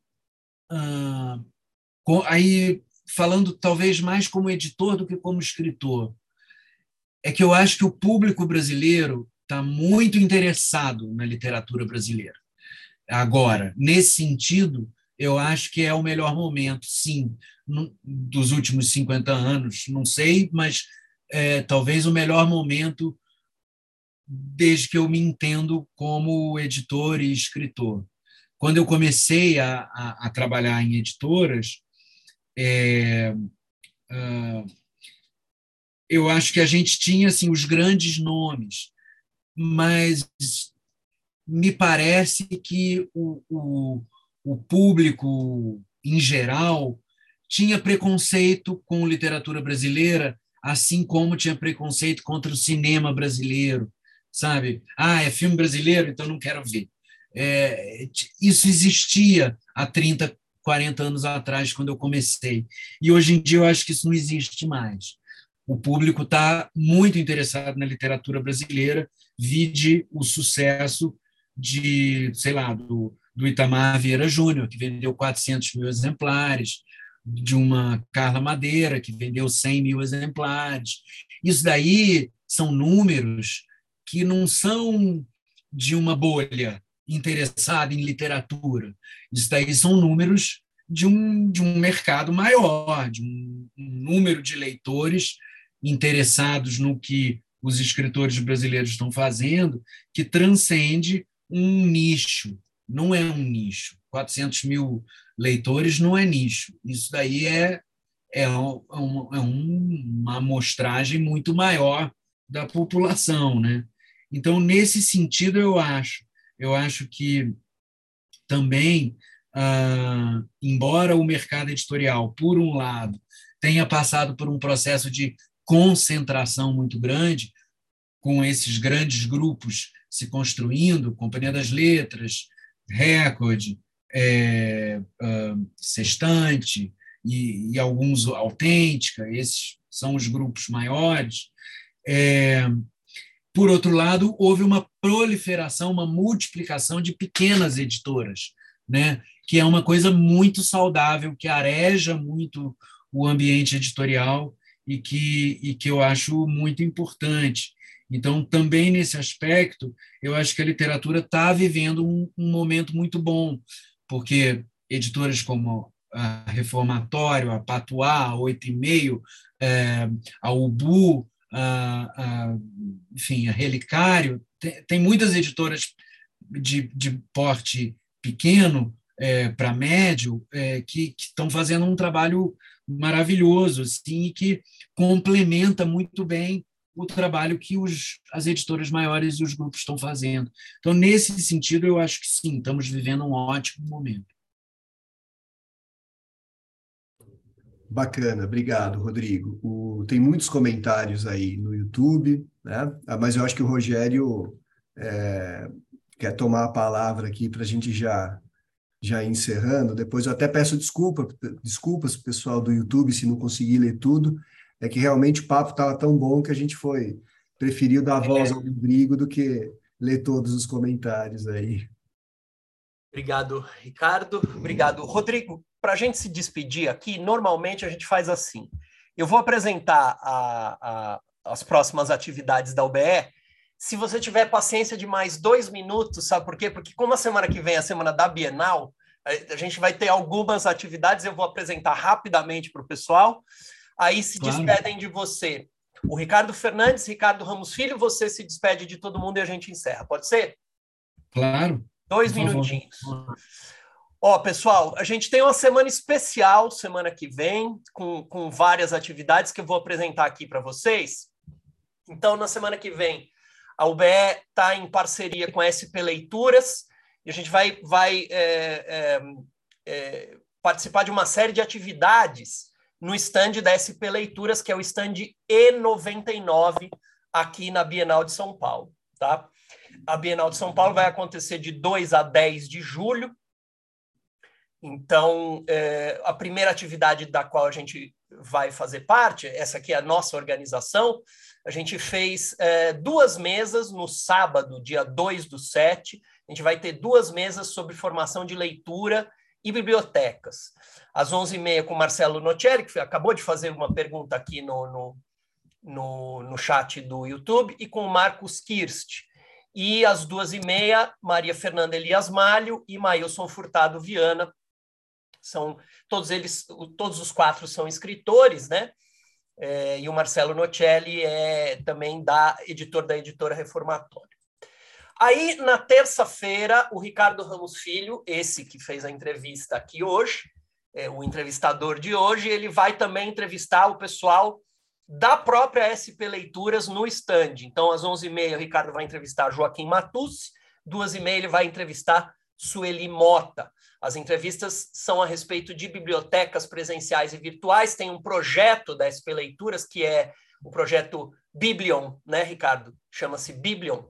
ah, aí falando talvez mais como editor do que como escritor, é que eu acho que o público brasileiro está muito interessado na literatura brasileira. Agora, nesse sentido, eu acho que é o melhor momento, sim, dos últimos 50 anos, não sei, mas é, talvez o melhor momento desde que eu me entendo como editor e escritor. Quando eu comecei a, a, a trabalhar em editoras, é, uh, eu acho que a gente tinha assim os grandes nomes, mas me parece que o, o, o público em geral tinha preconceito com literatura brasileira, assim como tinha preconceito contra o cinema brasileiro, sabe? Ah, é filme brasileiro, então não quero ver. É, isso existia há 30, 40 anos atrás, quando eu comecei. E hoje em dia eu acho que isso não existe mais. O público está muito interessado na literatura brasileira, vide o sucesso de, sei lá, do, do Itamar Vieira Júnior, que vendeu 400 mil exemplares, de uma Carla Madeira, que vendeu 100 mil exemplares. Isso daí são números que não são de uma bolha interessada em literatura. Isso daí são números de um, de um mercado maior, de um, um número de leitores interessados no que os escritores brasileiros estão fazendo, que transcende um nicho. Não é um nicho. 400 mil leitores não é nicho. Isso daí é, é, um, é uma amostragem muito maior da população. Né? Então, nesse sentido, eu acho. Eu acho que também, ah, embora o mercado editorial, por um lado, tenha passado por um processo de concentração muito grande, com esses grandes grupos se construindo, Companhia das Letras, Record, é, uh, Sextante e, e, alguns Autêntica, esses são os grupos maiores. É, por outro lado, houve uma proliferação, uma multiplicação de pequenas editoras, né? que é uma coisa muito saudável, que areja muito o ambiente editorial e que, e que eu acho muito importante. Então, também nesse aspecto, eu acho que a literatura está vivendo um, um, momento muito bom, porque editoras como a Reformatório, a Patuá, a Oito e Meio, é, a Ubu, a, a, enfim, a Relicário, tem, tem muitas editoras de, de porte pequeno é, para médio é, que estão fazendo um trabalho maravilhoso assim, e que complementa muito bem o trabalho que os, as editoras maiores e os grupos estão fazendo. Então, nesse sentido, eu acho que sim, estamos vivendo um ótimo momento. Bacana, obrigado, Rodrigo. O, tem muitos comentários aí no YouTube, né? Ah, mas eu acho que o Rogério é, quer tomar a palavra aqui para a gente já já encerrando. Depois eu até peço desculpa, desculpas para o pessoal do YouTube se não conseguir ler tudo, é que realmente o papo estava tão bom que a gente foi preferiu dar voz ao Rodrigo do que ler todos os comentários aí. Obrigado, Ricardo. Obrigado, Rodrigo. Para a gente se despedir aqui, normalmente a gente faz assim. Eu vou apresentar a, a, as próximas atividades da UBE. Se você tiver paciência de mais dois minutos, sabe por quê? Porque como a semana que vem é a semana da Bienal, a gente vai ter algumas atividades, eu vou apresentar rapidamente para o pessoal. Aí se claro. despedem de você o Ricardo Fernandes, Ricardo Ramos Filho, você se despede de todo mundo e a gente encerra. Pode ser? Claro. Dois minutinhos. Ó, pessoal, a gente tem uma semana especial semana que vem, com, com várias atividades que eu vou apresentar aqui para vocês. Então, na semana que vem, a UBE está em parceria com a SP Leituras e a gente vai, vai é, é, é, participar de uma série de atividades no stand da SP Leituras, que é o stand E99 aqui na Bienal de São Paulo. tá? A Bienal de São Paulo vai acontecer de 2 a 10 de julho. Então, é, a primeira atividade da qual a gente vai fazer parte, essa aqui é a nossa organização, a gente fez é, duas mesas no sábado, dia 2 do 7. A gente vai ter duas mesas sobre formação de leitura e bibliotecas. Às 11h30 com Marcelo Nocelli, que acabou de fazer uma pergunta aqui no, no, no, no chat do YouTube, e com o Marcos Kirst. E às duas e meia, Maria Fernanda Elias Malho e Mailson Furtado Viana. São todos eles, todos os quatro são escritores, né? É, e o Marcelo Nocelli é também da editor da editora Reformatória. Aí, na terça-feira, o Ricardo Ramos Filho, esse que fez a entrevista aqui hoje, é, o entrevistador de hoje, ele vai também entrevistar o pessoal da própria SP Leituras no stand. Então, às 11h30, o Ricardo vai entrevistar Joaquim Matucci, duas e meia ele vai entrevistar Sueli Mota. As entrevistas são a respeito de bibliotecas presenciais e virtuais. Tem um projeto da SP Leituras, que é o projeto Biblion, né, Ricardo? Chama-se Biblion,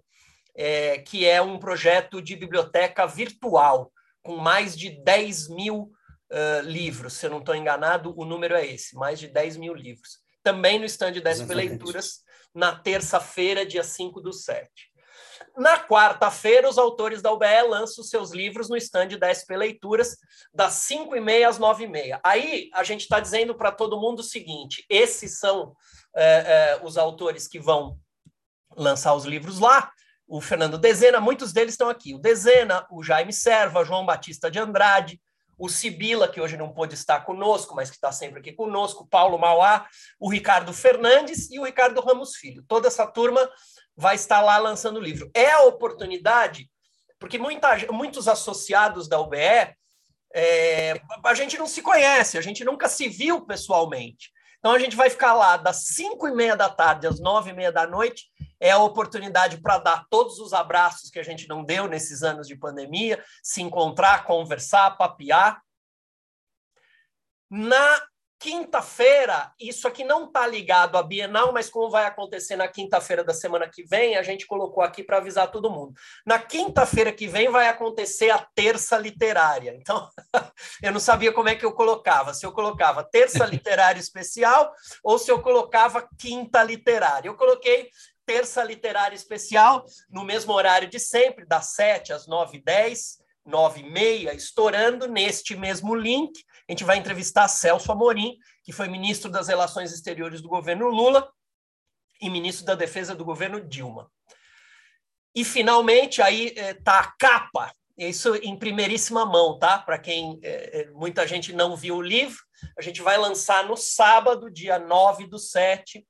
é, que é um projeto de biblioteca virtual, com mais de 10 mil uh, livros. Se eu não estou enganado, o número é esse, mais de 10 mil livros. Também no stand da SP Leituras, na terça-feira, dia 5 do 7. Na quarta-feira, os autores da UBE lançam seus livros no stand da SP Leituras, das 5 e meia às 9 e meia. Aí, a gente está dizendo para todo mundo o seguinte, esses são é, é, os autores que vão lançar os livros lá, o Fernando Dezena, muitos deles estão aqui. O Dezena, o Jaime Serva, João Batista de Andrade, o Sibila, que hoje não pôde estar conosco, mas que está sempre aqui conosco, Paulo Mauá, o Ricardo Fernandes e o Ricardo Ramos Filho. Toda essa turma vai estar lá lançando o livro. É a oportunidade, porque muita, muitos associados da UBE, é, a gente não se conhece, a gente nunca se viu pessoalmente. Então a gente vai ficar lá das 5 e meia da tarde às 9 e meia da noite. É a oportunidade para dar todos os abraços que a gente não deu nesses anos de pandemia, se encontrar, conversar, papear. Na Quinta-feira, isso aqui não está ligado à Bienal, mas como vai acontecer na quinta-feira da semana que vem, a gente colocou aqui para avisar todo mundo. Na quinta-feira que vem vai acontecer a terça literária. Então, eu não sabia como é que eu colocava, se eu colocava terça literária especial ou se eu colocava quinta literária. Eu coloquei terça literária especial no mesmo horário de sempre, das 7 às 9h10 nove e meia, estourando, neste mesmo link, a gente vai entrevistar Celso Amorim, que foi ministro das Relações Exteriores do governo Lula e ministro da Defesa do governo Dilma. E, finalmente, aí está eh, a capa, isso em primeiríssima mão, tá? Para quem é, muita gente não viu o livro, a gente vai lançar no sábado, dia 9 do 7.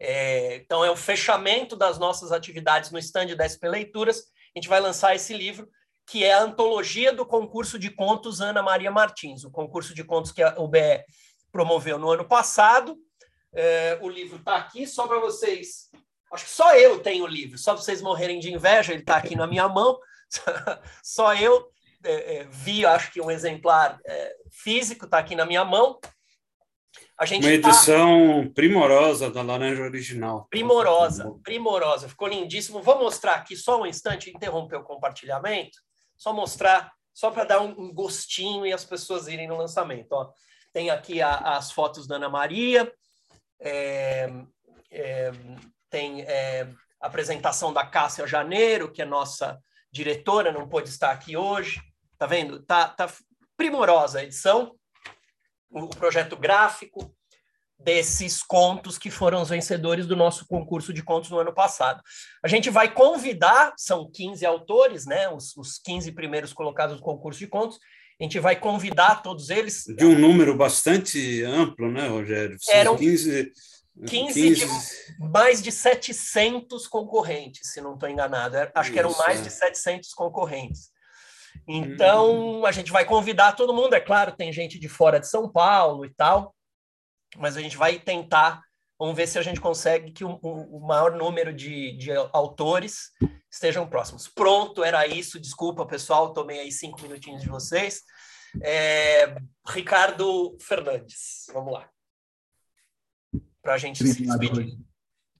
É, então, é o fechamento das nossas atividades no stand da SP Leituras. A gente vai lançar esse livro que é a antologia do concurso de contos Ana Maria Martins, o concurso de contos que a UBE promoveu no ano passado. É, o livro está aqui, só para vocês. Acho que só eu tenho o livro, só para vocês morrerem de inveja, ele está aqui na minha mão. só eu é, é, vi, acho que um exemplar é, físico está aqui na minha mão. A gente Uma tá edição tá... primorosa da Laranja Original. Primorosa, primorosa. Ficou lindíssimo. Vou mostrar aqui só um instante, interromper o compartilhamento só mostrar, só para dar um, gostinho e as pessoas irem no lançamento. Ó. Tem aqui a, as fotos da Ana Maria, é, é, tem é, a apresentação da Cássia Janeiro, que é nossa diretora, não pôde estar aqui hoje. Tá vendo? Tá, tá primorosa a edição, o, projeto gráfico, desses contos que foram os vencedores do nosso concurso de contos no ano passado. A gente vai convidar, são 15 autores, né, os, os 15 primeiros colocados no concurso de contos, a gente vai convidar todos eles. De um número bastante amplo, né, Rogério? São Eram 15, 15, 15... De mais de 700 concorrentes, se não estou enganado. É, acho Isso, que eram mais é. de 700 concorrentes. Então, hum. a gente vai convidar todo mundo, é claro, tem gente de fora de São Paulo e tal, mas a gente vai tentar, vamos ver se a gente consegue que o, o maior número de, de autores estejam próximos. Pronto, era isso. Desculpa, pessoal, tomei aí cinco minutinhos de vocês. É, Ricardo Fernandes, vamos lá. Para a gente Obrigado, se despedir.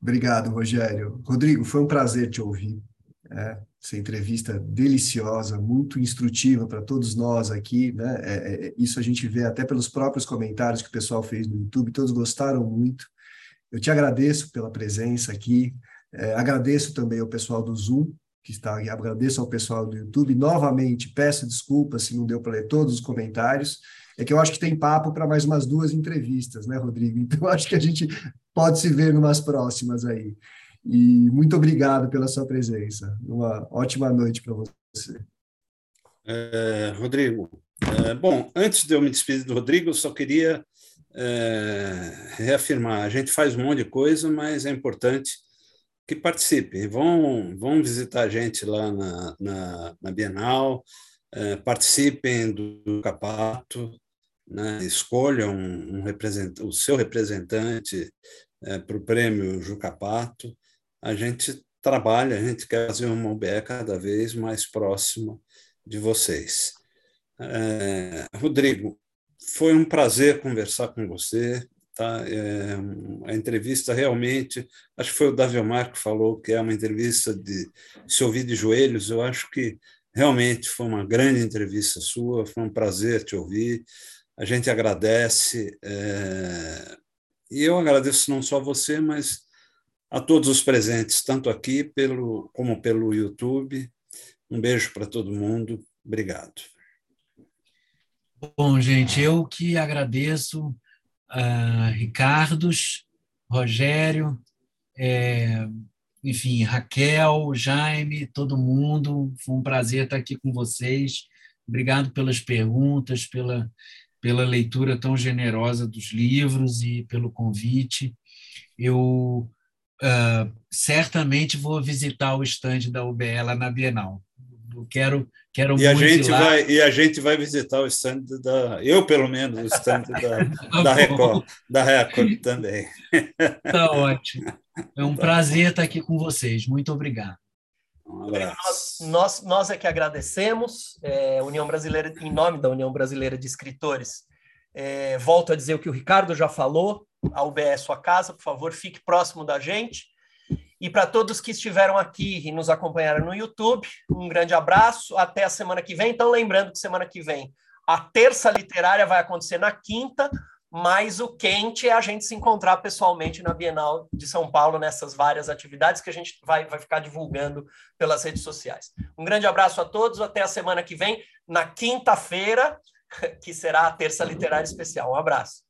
Obrigado, Rogério. Rodrigo, foi um prazer te ouvir. É, essa entrevista deliciosa, muito instrutiva para todos nós aqui, né? É, é, isso a gente vê até pelos próprios comentários que o pessoal fez no YouTube, todos gostaram muito. Eu te agradeço pela presença aqui, é, agradeço também ao pessoal do Zoom, que está aqui, agradeço ao pessoal do YouTube. Novamente, peço desculpas se não deu para ler todos os comentários. É que eu acho que tem papo para mais umas duas entrevistas, né, Rodrigo? Então, acho que a gente pode se ver numas próximas aí. E muito obrigado pela sua presença. Uma ótima noite para você. É, Rodrigo, é, bom, antes de eu me despedir do Rodrigo, eu só queria é, reafirmar: a gente faz um monte de coisa, mas é importante que participem. Vão, vão visitar a gente lá na, na, na Bienal, é, participem do Capato, né, escolham um, um o seu representante é, para o prêmio Jucapato a gente trabalha, a gente quer fazer uma UBE cada vez mais próxima de vocês. É, Rodrigo, foi um prazer conversar com você. Tá? É, a entrevista realmente, acho que foi o Davi Omar que falou que é uma entrevista de se ouvir de joelhos. Eu acho que realmente foi uma grande entrevista sua, foi um prazer te ouvir. A gente agradece. É, e eu agradeço não só você, mas a todos os presentes, tanto aqui pelo, como pelo YouTube. Um beijo para todo mundo. Obrigado. Bom, gente, eu que agradeço uh, Ricardos, Rogério, é, enfim, Raquel, Jaime, todo mundo. Foi um prazer estar aqui com vocês. Obrigado pelas perguntas, pela, pela leitura tão generosa dos livros e pelo convite. Eu uh, certamente vou visitar o estande da UBE lá na Bienal. Eu quero, quero e a gente vai E a gente vai visitar o estande da... Eu, pelo menos, o estande da, tá da Record, da Record também. Está ótimo. É um prazer estar aqui com vocês. Muito obrigado. Um. Nós, nós, nós é que agradecemos, é, União Brasileira, em nome da União Brasileira de Escritores. É, volto a dizer o que o Ricardo já falou, a UBS sua casa, por favor, fique próximo da gente. E para todos que estiveram aqui e nos acompanharam no YouTube, um grande abraço. Até a semana que vem. Então, lembrando que semana que vem a terça literária vai acontecer na quinta, mas o quente é a gente se encontrar pessoalmente na Bienal de São Paulo, nessas várias atividades que a gente vai, vai ficar divulgando pelas redes sociais. Um grande abraço a todos, até a semana que vem, na quinta-feira, que será a terça literária especial. Um abraço.